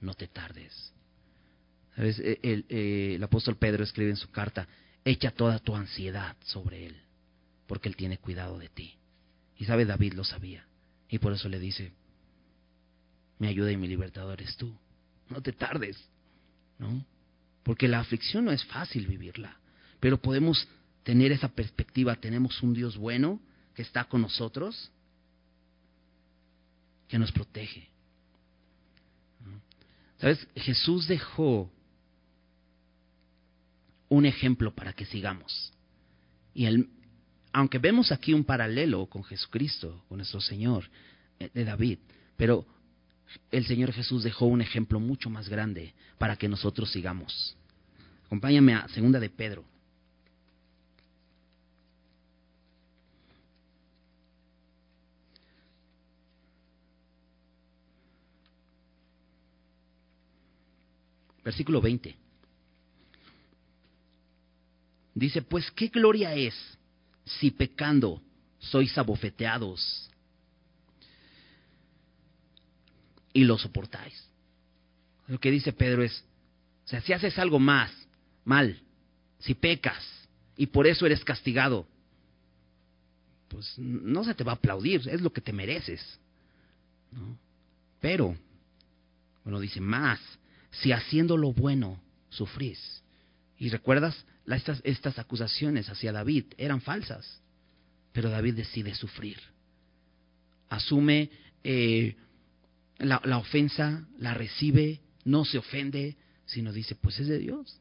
S1: no te tardes. E, el, eh, el, apóstol Pedro escribe en su carta, echa toda tu ansiedad sobre él, porque él tiene cuidado de ti. Y sabe, David lo sabía. Y por eso le dice, mi ayuda y mi libertador eres tú. No te tardes, ¿no? Porque la aflicción no es fácil vivirla, pero podemos tener esa perspectiva. Tenemos un Dios bueno que está con nosotros, que nos protege. ¿Sabes? Jesús dejó un ejemplo para que sigamos. Y el, aunque vemos aquí un paralelo con Jesucristo, con nuestro Señor, eh, de David, pero el Señor Jesús dejó un ejemplo mucho más grande para que nosotros sigamos. Acompáñame a segunda de Pedro. Versículo 20. Dice, pues qué gloria es si pecando sois abofeteados y lo soportáis. Lo que dice Pedro es, o sea, si haces algo más, mal, si pecas y por eso eres castigado, pues no se te va a aplaudir, es lo que te mereces. Pero, bueno, dice más, si haciendo lo bueno sufrís. Y recuerdas, estas, estas acusaciones hacia David eran falsas, pero David decide sufrir. Asume eh, la, la, ofensa, la recibe, no se ofende, sino dice, pues es de Dios.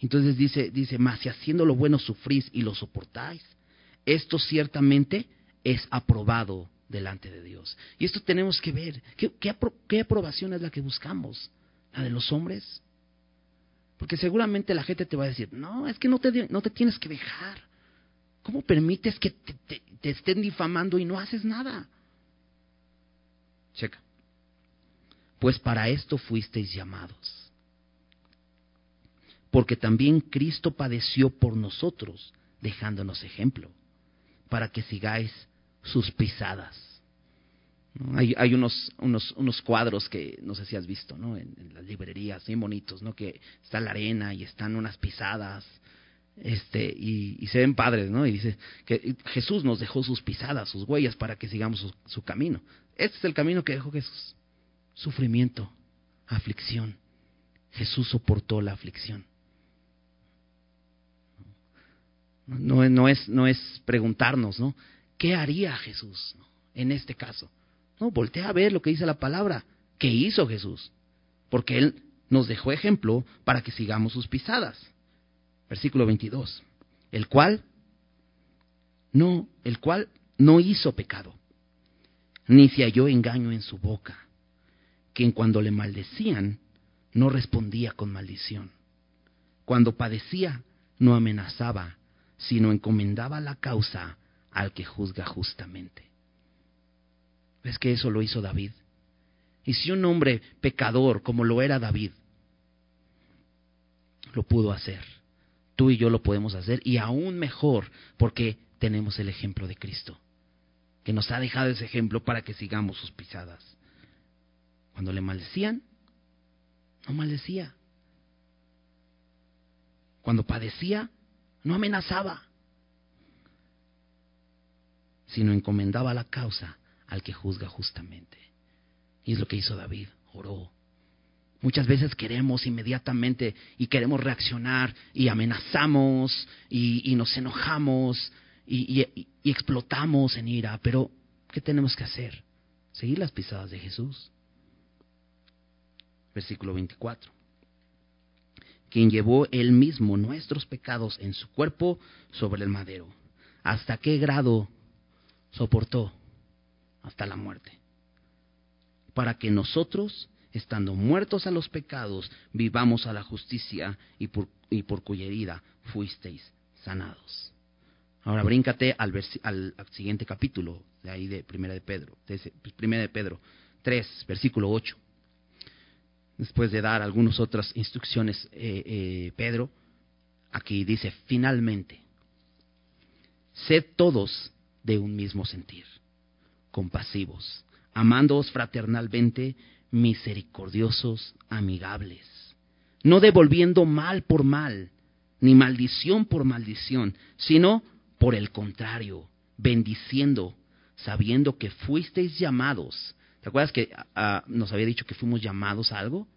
S1: Entonces dice, dice, más si haciendo lo bueno sufrís y lo soportáis, esto ciertamente es aprobado delante de Dios. Y esto tenemos que ver. ¿Qué, qué, qué aprobación es la que buscamos? ¿La de los hombres? Porque seguramente la gente te va a decir, no, es que no te, no te tienes que dejar. ¿Cómo permites que te, te, estén difamando y no haces nada? Checa. Pues para esto fuisteis llamados. Porque también Cristo padeció por nosotros, dejándonos ejemplo, para que sigáis sus pisadas. Hay, hay unos, unos, unos, cuadros que no sé si has visto, ¿no? En, las librerías, bien bonitos, ¿no? Que está la arena y están unas pisadas, este, y, se ven padres, ¿no? Y dice que Jesús nos dejó sus pisadas, sus huellas para que sigamos su, camino. Este es el camino que dejó Jesús. Sufrimiento, aflicción. Jesús soportó la aflicción. No, no, es, no es preguntarnos, ¿no? ¿Qué haría Jesús en este caso? No, voltea a ver lo que dice la palabra. ¿Qué hizo Jesús? Porque Él nos dejó ejemplo para que sigamos sus pisadas. Versículo 22. El cual no, el cual no hizo pecado, ni se halló engaño en su boca, quien cuando le maldecían no respondía con maldición. Cuando padecía no amenazaba, sino encomendaba la causa al que juzga justamente. ¿Ves que eso lo hizo David? Y si un hombre pecador como lo era David, lo pudo hacer, tú y yo lo podemos hacer y aún mejor porque tenemos el ejemplo de Cristo, que nos ha dejado ese ejemplo para que sigamos sus pisadas. Cuando le maldecían, no maldecía. Cuando padecía, no amenazaba, sino encomendaba la causa al que juzga justamente. Y es lo que hizo David, oró. Muchas veces queremos inmediatamente y queremos reaccionar y amenazamos y, nos enojamos y, y explotamos en ira, pero ¿qué tenemos que hacer? Seguir las pisadas de Jesús. Versículo 24. quien llevó él mismo nuestros pecados en su cuerpo sobre el madero. ¿Hasta qué grado soportó? Hasta la muerte. Para que nosotros, estando muertos a los pecados, vivamos a la justicia y por, cuya herida fuisteis sanados. Ahora bríncate al, siguiente capítulo, de ahí de Primera de Pedro, de Primera de Pedro 3, versículo 8 después de dar algunas otras instrucciones, eh, eh, Pedro, aquí dice, finalmente, sed todos de un mismo sentir, compasivos, amándoos fraternalmente, misericordiosos, amigables, no devolviendo mal por mal, ni maldición por maldición, sino por el contrario, bendiciendo, sabiendo que fuisteis llamados ¿Te acuerdas que nos había dicho que fuimos llamados a algo?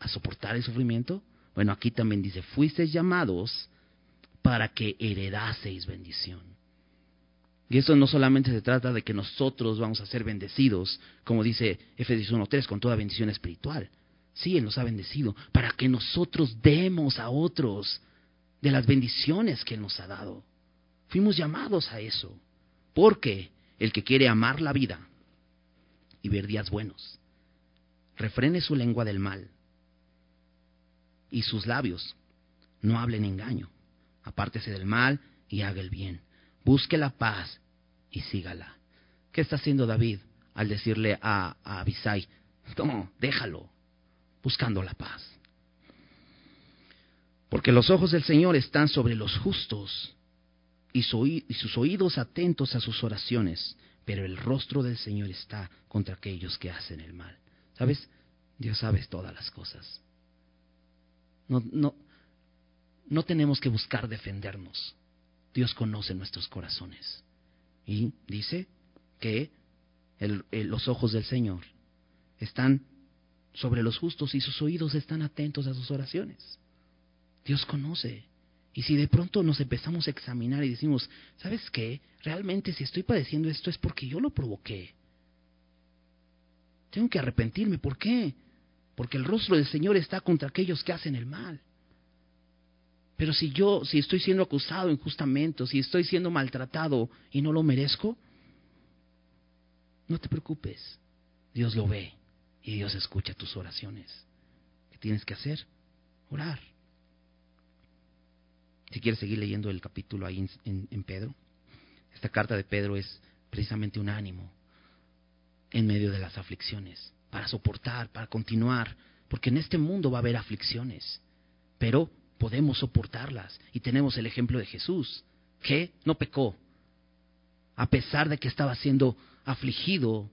S1: ¿A soportar el sufrimiento? Bueno, aquí también dice, fuisteis llamados para que heredaseis bendición. Y eso no solamente se trata de que nosotros vamos a ser bendecidos, como dice Efesios 1.3, con toda bendición espiritual. Sí, Él nos ha bendecido, para que nosotros demos a otros de las bendiciones que Él nos ha dado. Fuimos llamados a eso, porque el que quiere amar la vida y ver días buenos. Refrene su lengua del mal y sus labios no hablen engaño. Apártese del mal y haga el bien. Busque la paz y sígala. ¿Qué está haciendo David al decirle a, Abisai, no, déjalo, buscando la paz? Porque los ojos del Señor están sobre los justos y, y sus oídos atentos a sus oraciones pero el rostro del Señor está contra aquellos que hacen el mal. ¿Sabes? Dios sabe todas las cosas. No, no, no tenemos que buscar defendernos. Dios conoce nuestros corazones. Y dice que los ojos del Señor están sobre los justos y sus oídos están atentos a sus oraciones. Dios conoce. Y si de pronto nos empezamos a examinar y decimos, ¿sabes qué? Realmente si estoy padeciendo esto es porque yo lo provoqué. Tengo que arrepentirme. ¿Por qué? Porque el rostro del Señor está contra aquellos que hacen el mal. Pero si yo, si estoy siendo acusado injustamente, si estoy siendo maltratado y no lo merezco, no te preocupes. Dios lo ve y Dios escucha tus oraciones. ¿Qué tienes que hacer? Orar. Si quieres seguir leyendo el capítulo ahí en, Pedro, esta carta de Pedro es precisamente un ánimo en medio de las aflicciones, para soportar, para continuar, porque en este mundo va a haber aflicciones, pero podemos soportarlas y tenemos el ejemplo de Jesús, que no pecó, a pesar de que estaba siendo afligido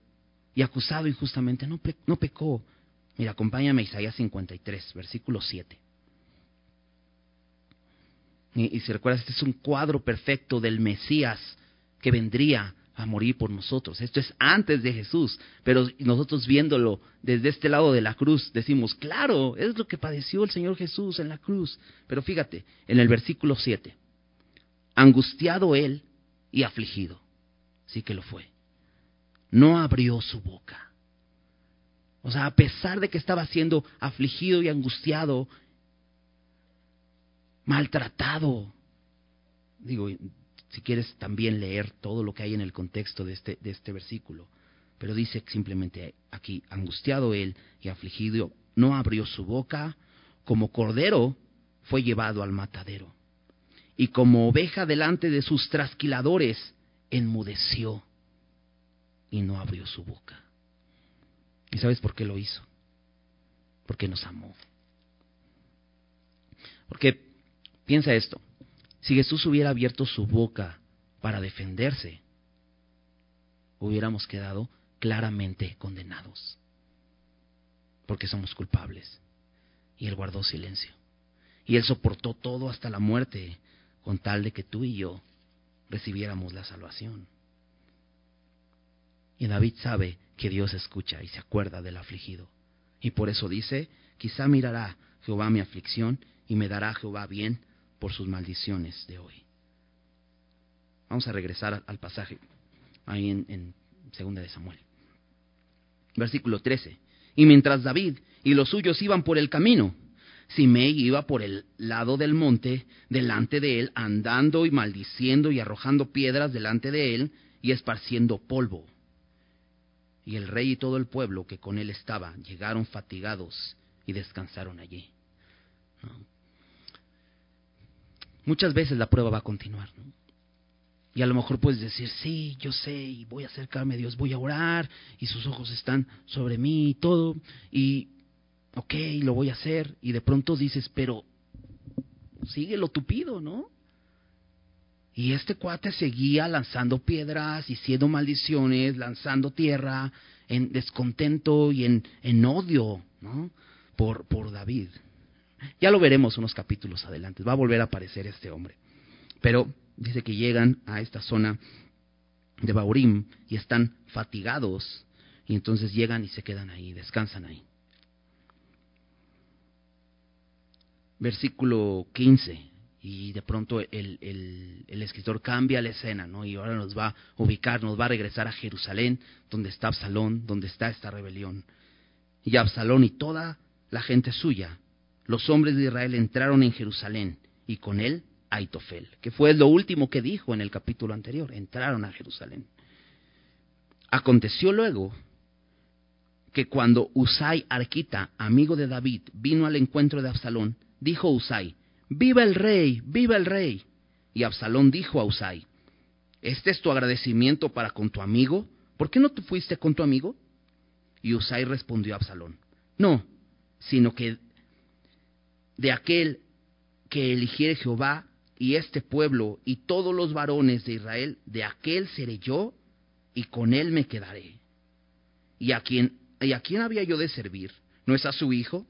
S1: y acusado injustamente, no, no pecó. Mira, acompáñame a Isaías 53, versículo 7. Y, si recuerdas, este es un cuadro perfecto del Mesías que vendría a morir por nosotros. Esto es antes de Jesús, pero nosotros viéndolo desde este lado de la cruz decimos, claro, es lo que padeció el Señor Jesús en la cruz. Pero fíjate, en el versículo 7, angustiado él y afligido, sí que lo fue, no abrió su boca. O sea, a pesar de que estaba siendo afligido y angustiado, maltratado. Digo, si quieres también leer todo lo que hay en el contexto de este, de este versículo. Pero dice simplemente aquí, angustiado él y afligido, no abrió su boca, como cordero fue llevado al matadero. Y como oveja delante de sus trasquiladores, enmudeció y no abrió su boca. ¿Y sabes por qué lo hizo? Porque nos amó. Porque Piensa esto, si Jesús hubiera abierto su boca para defenderse, hubiéramos quedado claramente condenados, porque somos culpables. Y Él guardó silencio. Y Él soportó todo hasta la muerte, con tal de que tú y yo recibiéramos la salvación. Y David sabe que Dios escucha y se acuerda del afligido. Y por eso dice, quizá mirará Jehová mi aflicción y me dará Jehová bien por sus maldiciones de hoy. Vamos a regresar al pasaje ahí en, Segunda de Samuel. Versículo 13. Y mientras David y los suyos iban por el camino, Simei iba por el lado del monte delante de él, andando y maldiciendo y arrojando piedras delante de él y esparciendo polvo. Y el rey y todo el pueblo que con él estaba llegaron fatigados y descansaron allí. Muchas veces la prueba va a continuar. Y a lo mejor puedes decir, sí, yo sé, y voy a acercarme a Dios, voy a orar, y sus ojos están sobre mí y todo, y ok, lo voy a hacer, y de pronto dices, pero sigue lo tupido, ¿no? Y este cuate seguía lanzando piedras, y siendo maldiciones, lanzando tierra, en descontento y en, en odio, ¿no? Por, por David. Ya lo veremos unos capítulos adelante, va a volver a aparecer este hombre. Pero dice que llegan a esta zona de Baurim y están fatigados y entonces llegan y se quedan ahí, descansan ahí. Versículo 15 y de pronto el, el, escritor cambia la escena, ¿no? Y ahora nos va a ubicar, nos va a regresar a Jerusalén, donde está Absalón, donde está esta rebelión. Y Absalón y toda la gente suya, los hombres de Israel entraron en Jerusalén y con él Aitofel, que fue lo último que dijo en el capítulo anterior, entraron a Jerusalén. Aconteció luego que cuando Usai Arquita, amigo de David, vino al encuentro de Absalón, dijo Usai, Viva el rey, viva el rey. Y Absalón dijo a Usai, ¿este es tu agradecimiento para con tu amigo? ¿Por qué no te fuiste con tu amigo? Y Usai respondió a Absalón, no, sino que de aquel que eligiere Jehová y este pueblo y todos los varones de Israel, de aquel seré yo y con él me quedaré. ¿Y a quién, y a quién había yo de servir? ¿No es a su hijo?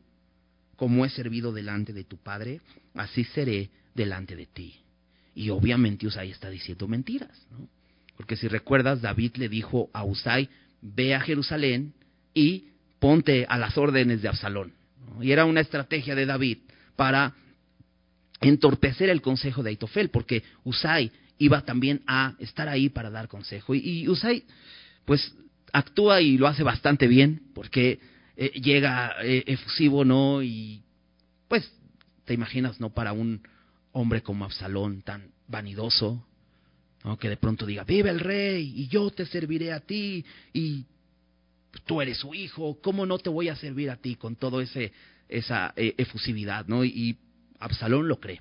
S1: Como he servido delante de tu padre, así seré delante de ti. Y obviamente Usai está diciendo mentiras, ¿no? Porque si recuerdas, David le dijo a Usai, ve a Jerusalén y ponte a las órdenes de Absalón. Y era una estrategia de David para entorpecer el consejo de Aitofel, porque Usai iba también a estar ahí para dar consejo. Y, Usai, pues, actúa y lo hace bastante bien, porque eh, llega eh, efusivo, ¿no? Y, pues, te imaginas, ¿no? Para un hombre como Absalón, tan vanidoso, ¿no? Que de pronto diga, vive el rey, y yo te serviré a ti, y tú eres su hijo, ¿cómo no te voy a servir a ti con todo ese esa eh, efusividad, ¿no? y Absalón lo cree.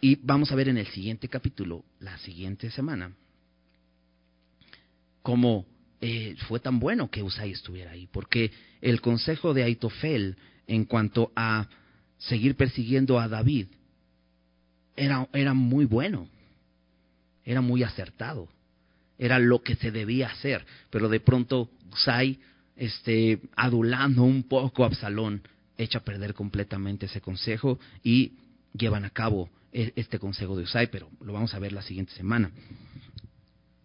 S1: Y vamos a ver en el siguiente capítulo, la siguiente semana, cómo eh, fue tan bueno que Usai estuviera ahí, porque el consejo de Aitofel en cuanto a seguir persiguiendo a David era, era muy bueno, era muy acertado, era lo que se debía hacer, pero de pronto Usai, este, adulando un poco a Absalón, echa a perder completamente ese consejo y llevan a cabo e, este consejo de Usai, pero lo vamos a ver la siguiente semana.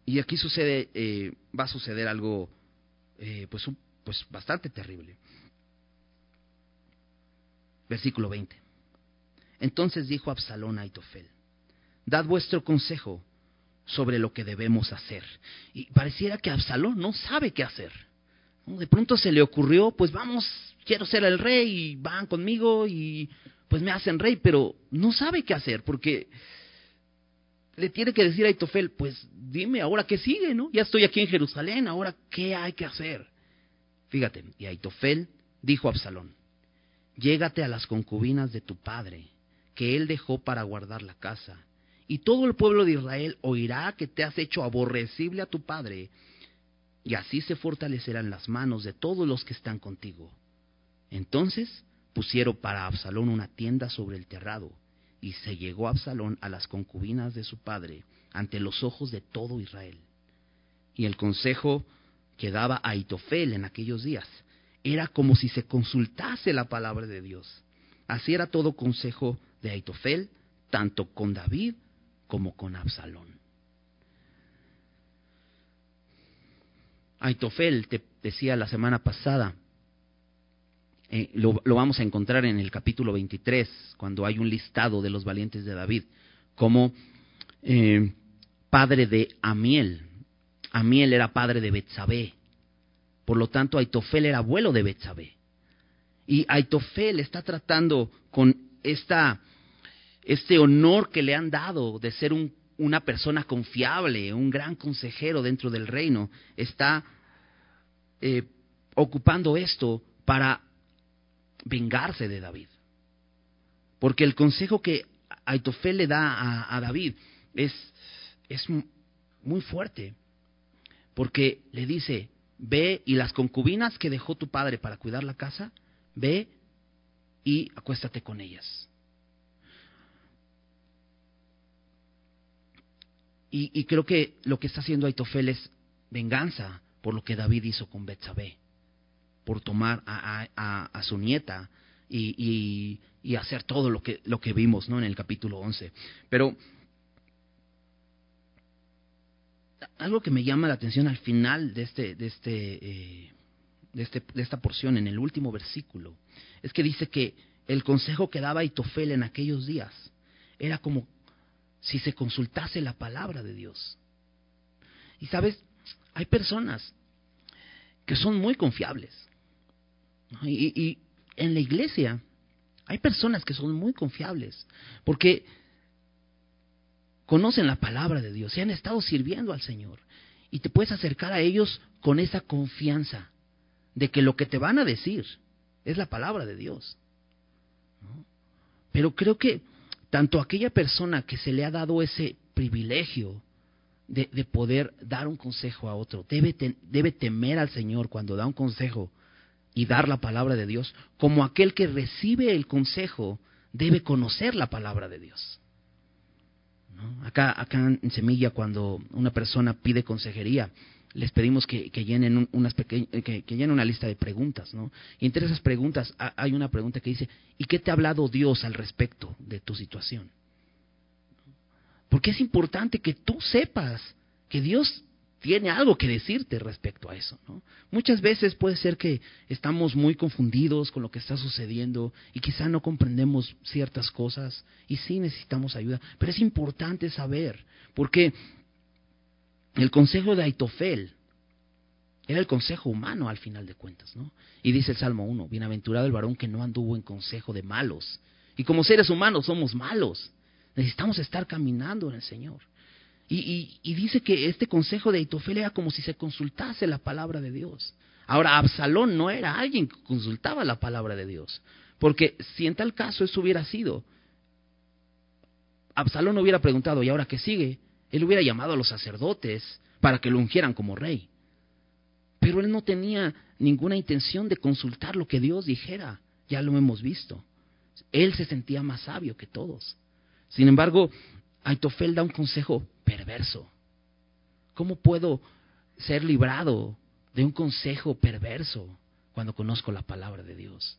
S1: Y aquí sucede, eh, va a suceder algo eh, pues, pues bastante terrible. Versículo 20. Entonces dijo Absalón a Aitofel, dad vuestro consejo sobre lo que debemos hacer. Y pareciera que Absalón no sabe qué hacer. De pronto se le ocurrió, pues vamos, quiero ser el rey y van conmigo y pues me hacen rey, pero no sabe qué hacer porque le tiene que decir a Aitofel, pues dime ahora qué sigue, ¿no? Ya estoy aquí en Jerusalén, ahora qué hay que hacer. Fíjate, y Aitofel dijo a Absalón, llégate a las concubinas de tu padre, que él dejó para guardar la casa, y todo el pueblo de Israel oirá que te has hecho aborrecible a tu padre y así se fortalecerán las manos de todos los que están contigo. Entonces pusieron para Absalón una tienda sobre el terrado, y se llegó Absalón a las concubinas de su padre ante los ojos de todo Israel. Y el consejo que daba Aitofel en aquellos días era como si se consultase la palabra de Dios. Así era todo consejo de Aitofel, tanto con David como con Absalón. Aitofel, te decía la semana pasada, eh, lo, vamos a encontrar en el capítulo 23, cuando hay un listado de los valientes de David, como eh, padre de Amiel. Amiel era padre de Betsabé. Por lo tanto, Aitofel era abuelo de Betsabé. Y Aitofel está tratando con esta, este honor que le han dado de ser un, una persona confiable, un gran consejero dentro del reino. Está eh, ocupando esto para vengarse de David. Porque el consejo que Aitofel le da a, David es, es muy fuerte. Porque le dice, ve y las concubinas que dejó tu padre para cuidar la casa, ve y acuéstate con ellas. Y, creo que lo que está haciendo Aitofel es venganza por lo que David hizo con Betsabé, por tomar a, su nieta y, y, hacer todo lo que, lo que vimos ¿no? en el capítulo 11. Pero algo que me llama la atención al final de este, de este, eh, de este, de esta porción, en el último versículo, es que dice que el consejo que daba Itofel en aquellos días era como si se consultase la palabra de Dios. Y sabes, hay personas que son muy confiables. Y, en la iglesia hay personas que son muy confiables, porque conocen la palabra de Dios y han estado sirviendo al Señor. Y te puedes acercar a ellos con esa confianza de que lo que te van a decir es la palabra de Dios. Pero creo que tanto aquella persona que se le ha dado ese privilegio de, poder dar un consejo a otro, debe, debe temer al Señor cuando da un consejo y dar la palabra de Dios, como aquel que recibe el consejo debe conocer la palabra de Dios. Acá, acá en Semilla, cuando una persona pide consejería, les pedimos que, llenen unas que, llenen una lista de preguntas, ¿no? Y entre esas preguntas hay una pregunta que dice, ¿y qué te ha hablado Dios al respecto de tu situación? Porque es importante que tú sepas que Dios tiene algo que decirte respecto a eso. ¿no? Muchas veces puede ser que estamos muy confundidos con lo que está sucediendo y quizá no comprendemos ciertas cosas y sí necesitamos ayuda, pero es importante saber, porque el consejo de Aitofel era el consejo humano al final de cuentas, ¿no? Y dice el Salmo 1, bienaventurado el varón que no anduvo en consejo de malos. Y como seres humanos somos malos. Necesitamos estar caminando en el Señor. Y, dice que este consejo de Aitofel era como si se consultase la palabra de Dios. Ahora, Absalón no era alguien que consultaba la palabra de Dios. Porque si en tal caso eso hubiera sido, Absalón hubiera preguntado, ¿y ahora qué sigue? Él hubiera llamado a los sacerdotes para que lo ungieran como rey. Pero él no tenía ninguna intención de consultar lo que Dios dijera. Ya lo hemos visto. Él se sentía más sabio que todos. Sin embargo, Aitofel da un consejo perverso. ¿Cómo puedo ser librado de un consejo perverso cuando conozco la palabra de Dios?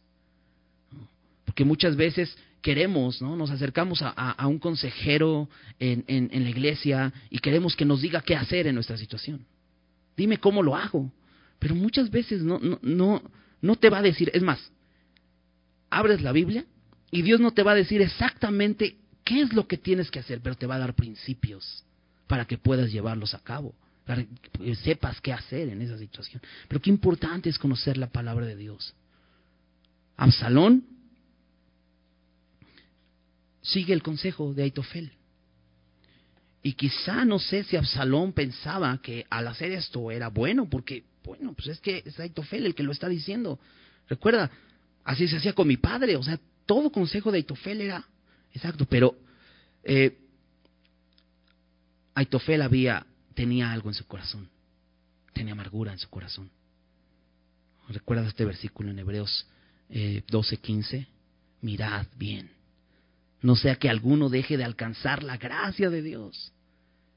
S1: Porque muchas veces queremos, ¿no? Nos acercamos a, un consejero en, en, la iglesia y queremos que nos diga qué hacer en nuestra situación. Dime cómo lo hago. Pero muchas veces no, no, no, no te va a decir, es más, abres la Biblia y Dios no te va a decir exactamente qué es lo que tienes que hacer, pero te va a dar principios para que puedas llevarlos a cabo, para que sepas qué hacer en esa situación. Pero qué importante es conocer la palabra de Dios. Absalón sigue el consejo de Aitofel. Y quizá no sé si Absalón pensaba que al hacer esto era bueno, porque, bueno, pues es que es Aitofel el que lo está diciendo. Recuerda, así se hacía con mi padre, o sea, todo consejo de Aitofel era Exacto, pero eh, Aitofel había, tenía algo en su corazón, tenía amargura en su corazón. ¿Recuerdas este versículo en Hebreos eh, 12:15? Mirad bien, no sea que alguno deje de alcanzar la gracia de Dios,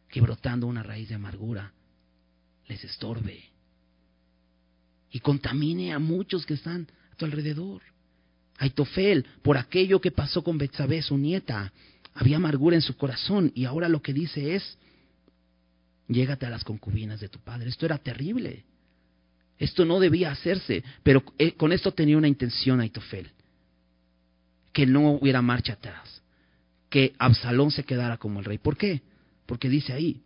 S1: que brotando una raíz de amargura les estorbe y contamine a muchos que están a tu alrededor. Aitofel, por aquello que pasó con Betsabé, su nieta, había amargura en su corazón y ahora lo que dice es, llégate a las concubinas de tu padre. Esto era terrible. Esto no debía hacerse, pero eh, con esto tenía una intención Aitofel, que no hubiera marcha atrás, que Absalón se quedara como el rey. ¿Por qué? Porque dice ahí,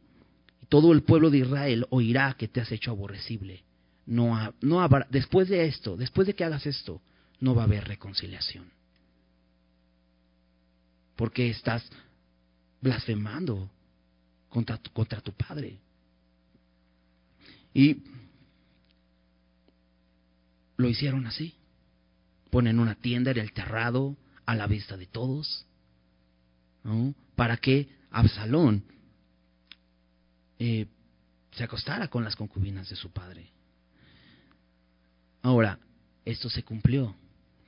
S1: todo el pueblo de Israel oirá que te has hecho aborrecible. No, no después de esto, después de que hagas esto, no va a haber reconciliación. Porque estás blasfemando contra tu, contra tu padre. Y lo hicieron así. Ponen una tienda en el terrado a la vista de todos. Para que Absalón eh, se acostara con las concubinas de su padre. Ahora, esto se cumplió.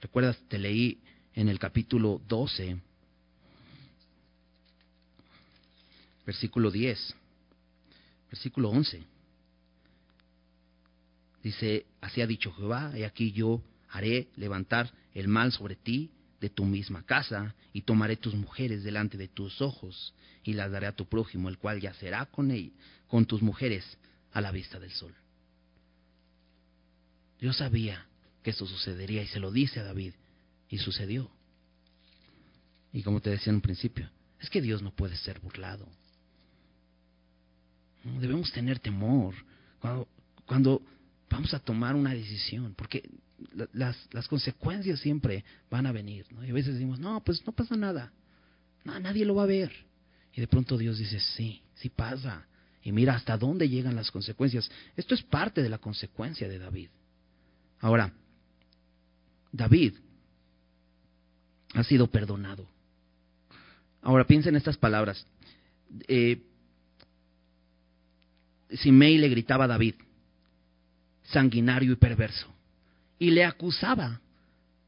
S1: ¿Recuerdas? Te leí en el capítulo 12, versículo 10, versículo 11. Dice, así ha dicho Jehová, y aquí yo haré levantar el mal sobre ti de tu misma casa, y tomaré tus mujeres delante de tus ojos, y las daré a tu prójimo, el cual yacerá con él, con tus mujeres a la vista del sol. Yo sabía que esto sucedería y se lo dice a David, y sucedió. Y como te decía en un principio, es que Dios no puede ser burlado. Debemos tener temor cuando, cuando vamos a tomar una decisión, porque las, las consecuencias siempre van a venir. ¿no? Y a veces decimos, no, pues no pasa nada, no, nadie lo va a ver. Y de pronto Dios dice, sí, sí pasa. Y mira hasta dónde llegan las consecuencias. Esto es parte de la consecuencia de David. Ahora, David ha sido perdonado. Ahora piensa en estas palabras. Eh, Simei le gritaba a David, sanguinario y perverso, y le acusaba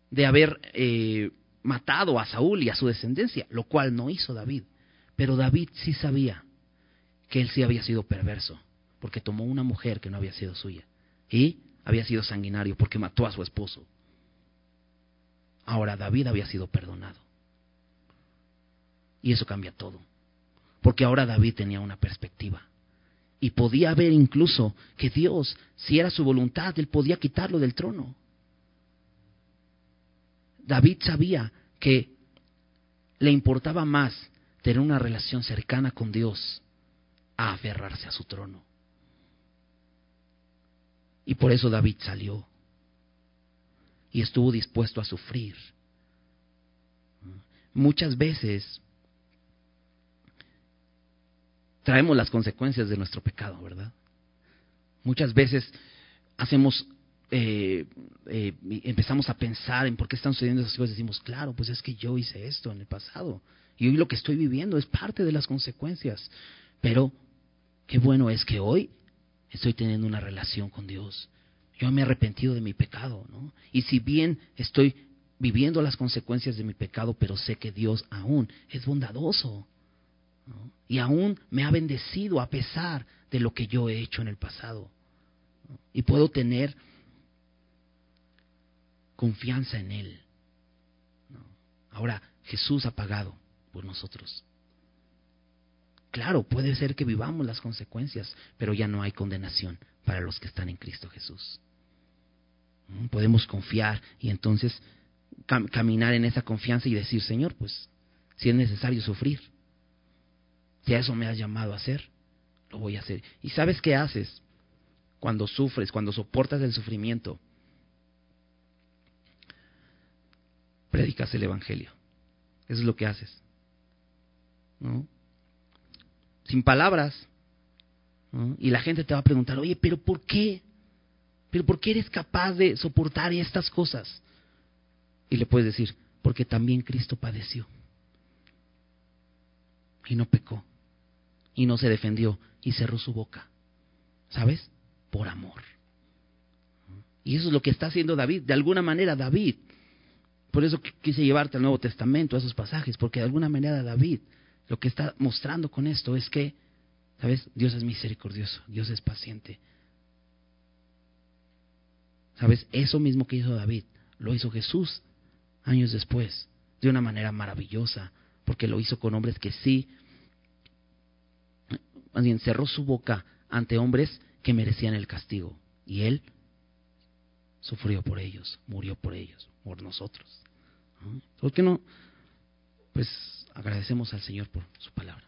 S1: de haber eh, matado a Saúl y a su descendencia, lo cual no hizo David. Pero David sí sabía que él sí había sido perverso, porque tomó una mujer que no había sido suya, y había sido sanguinario porque mató a su esposo. Ahora David había sido perdonado. Y eso cambia todo. Porque ahora David tenía una perspectiva. Y podía ver incluso que Dios, si era su voluntad, él podía quitarlo del trono. David sabía que le importaba más tener una relación cercana con Dios a aferrarse a su trono. Y por eso David salió y estuvo dispuesto a sufrir. Muchas veces traemos las consecuencias de nuestro pecado, ¿verdad? Muchas veces hacemos, eh, eh, empezamos a pensar en por qué están sucediendo esas cosas. Decimos, claro, pues es que yo hice esto en el pasado. Y hoy lo que estoy viviendo es parte de las consecuencias. Pero qué bueno es que hoy estoy teniendo una relación con Dios. Yo me he arrepentido de mi pecado, ¿no? Y si bien estoy viviendo las consecuencias de mi pecado, pero sé que Dios aún es bondadoso. Y aún me ha bendecido a pesar de lo que yo he hecho en el pasado. Y puedo tener confianza en Él. Ahora, Jesús ha pagado por nosotros. Claro, puede ser que vivamos las consecuencias, pero ya no hay condenación para los que están en Cristo Jesús. Podemos confiar y entonces caminar en esa confianza y decir, Señor, pues si es necesario sufrir, si a eso me has llamado a hacer, lo voy a hacer. ¿Y sabes qué haces cuando sufres, cuando soportas el sufrimiento? Predicas el Evangelio. Eso es lo que haces. ¿No? sin palabras. Y la gente te va a preguntar, oye, pero ¿por qué? ¿Pero por qué eres capaz de soportar estas cosas? Y le puedes decir, porque también Cristo padeció. Y no pecó. Y no se defendió. Y cerró su boca. ¿Sabes? Por amor. Y eso es lo que está haciendo David. De alguna manera David. Por eso quise llevarte al Nuevo Testamento, a esos pasajes. Porque de alguna manera David lo que está mostrando con esto es que, ¿sabes? Dios es misericordioso, Dios es paciente. ¿Sabes? Eso mismo que hizo David, lo hizo Jesús años después, de una manera maravillosa, porque lo hizo con hombres que sí, más bien cerró su boca ante hombres que merecían el castigo. Y él sufrió por ellos, murió por ellos, por nosotros. ¿Por qué no? Pues agradecemos al Señor por su palabra.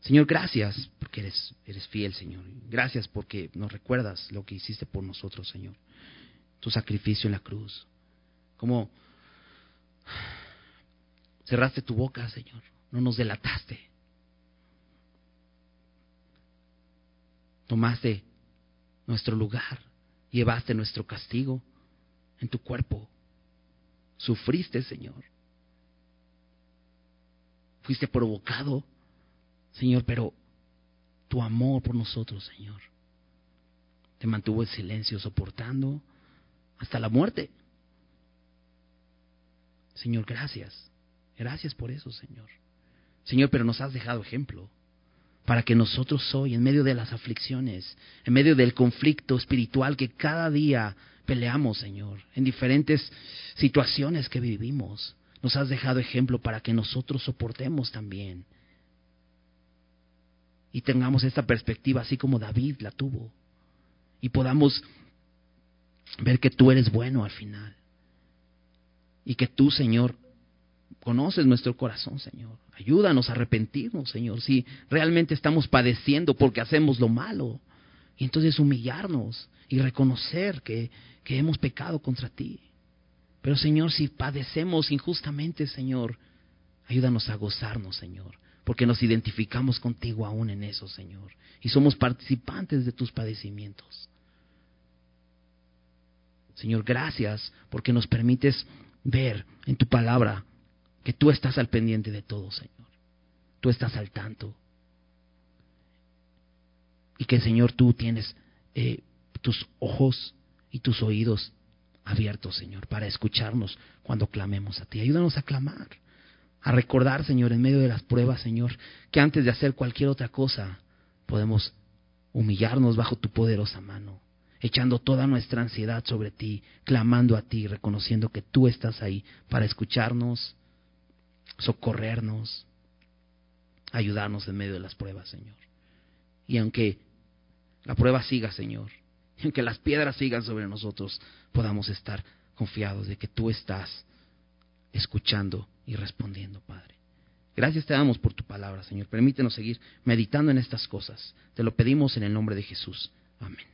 S1: Señor, gracias porque eres, eres fiel, Señor. Gracias porque nos recuerdas lo que hiciste por nosotros, Señor. Tu sacrificio en la cruz. Como cerraste tu boca, Señor, no nos delataste. Tomaste nuestro lugar, llevaste nuestro castigo en tu cuerpo. Sufriste, Señor. Fuiste provocado, Señor, pero tu amor por nosotros, Señor, te mantuvo en silencio, soportando hasta la muerte. Señor, gracias. Gracias por eso, Señor. Señor, pero nos has dejado ejemplo para que nosotros hoy, en medio de las aflicciones, en medio del conflicto espiritual que cada día peleamos, Señor, en diferentes situaciones que vivimos, nos has dejado ejemplo para que nosotros soportemos también. Y tengamos esta perspectiva así como David la tuvo. Y podamos ver que tú eres bueno al final. Y que tú, Señor, conoces nuestro corazón, Señor. Ayúdanos a arrepentirnos, Señor, si realmente estamos padeciendo porque hacemos lo malo. Y entonces humillarnos y reconocer que, que hemos pecado contra ti. Pero, Señor, si padecemos injustamente, Señor, ayúdanos a gozarnos, Señor, porque nos identificamos contigo aún en eso, Señor, y somos participantes de tus padecimientos. Señor, gracias porque nos permites ver en tu palabra que tú estás al pendiente de todo, Señor. Tú estás al tanto. Y que, Señor, tú tienes eh, tus ojos y tus oídos abiertos, Señor, para escucharnos cuando clamemos a ti. Ayúdanos a clamar, a recordar, Señor, en medio de las pruebas, Señor, que antes de hacer cualquier otra cosa, podemos humillarnos bajo tu poderosa mano echando toda nuestra ansiedad sobre ti, clamando a ti, reconociendo que tú estás ahí para escucharnos, socorrernos, ayudarnos en medio de las pruebas, Señor. Y aunque la prueba siga, Señor, y aunque las piedras sigan sobre nosotros, podamos estar confiados de que tú estás escuchando y respondiendo, Padre. Gracias te damos por tu palabra, Señor. Permítenos seguir meditando en estas cosas. Te lo pedimos en el nombre de Jesús. Amén.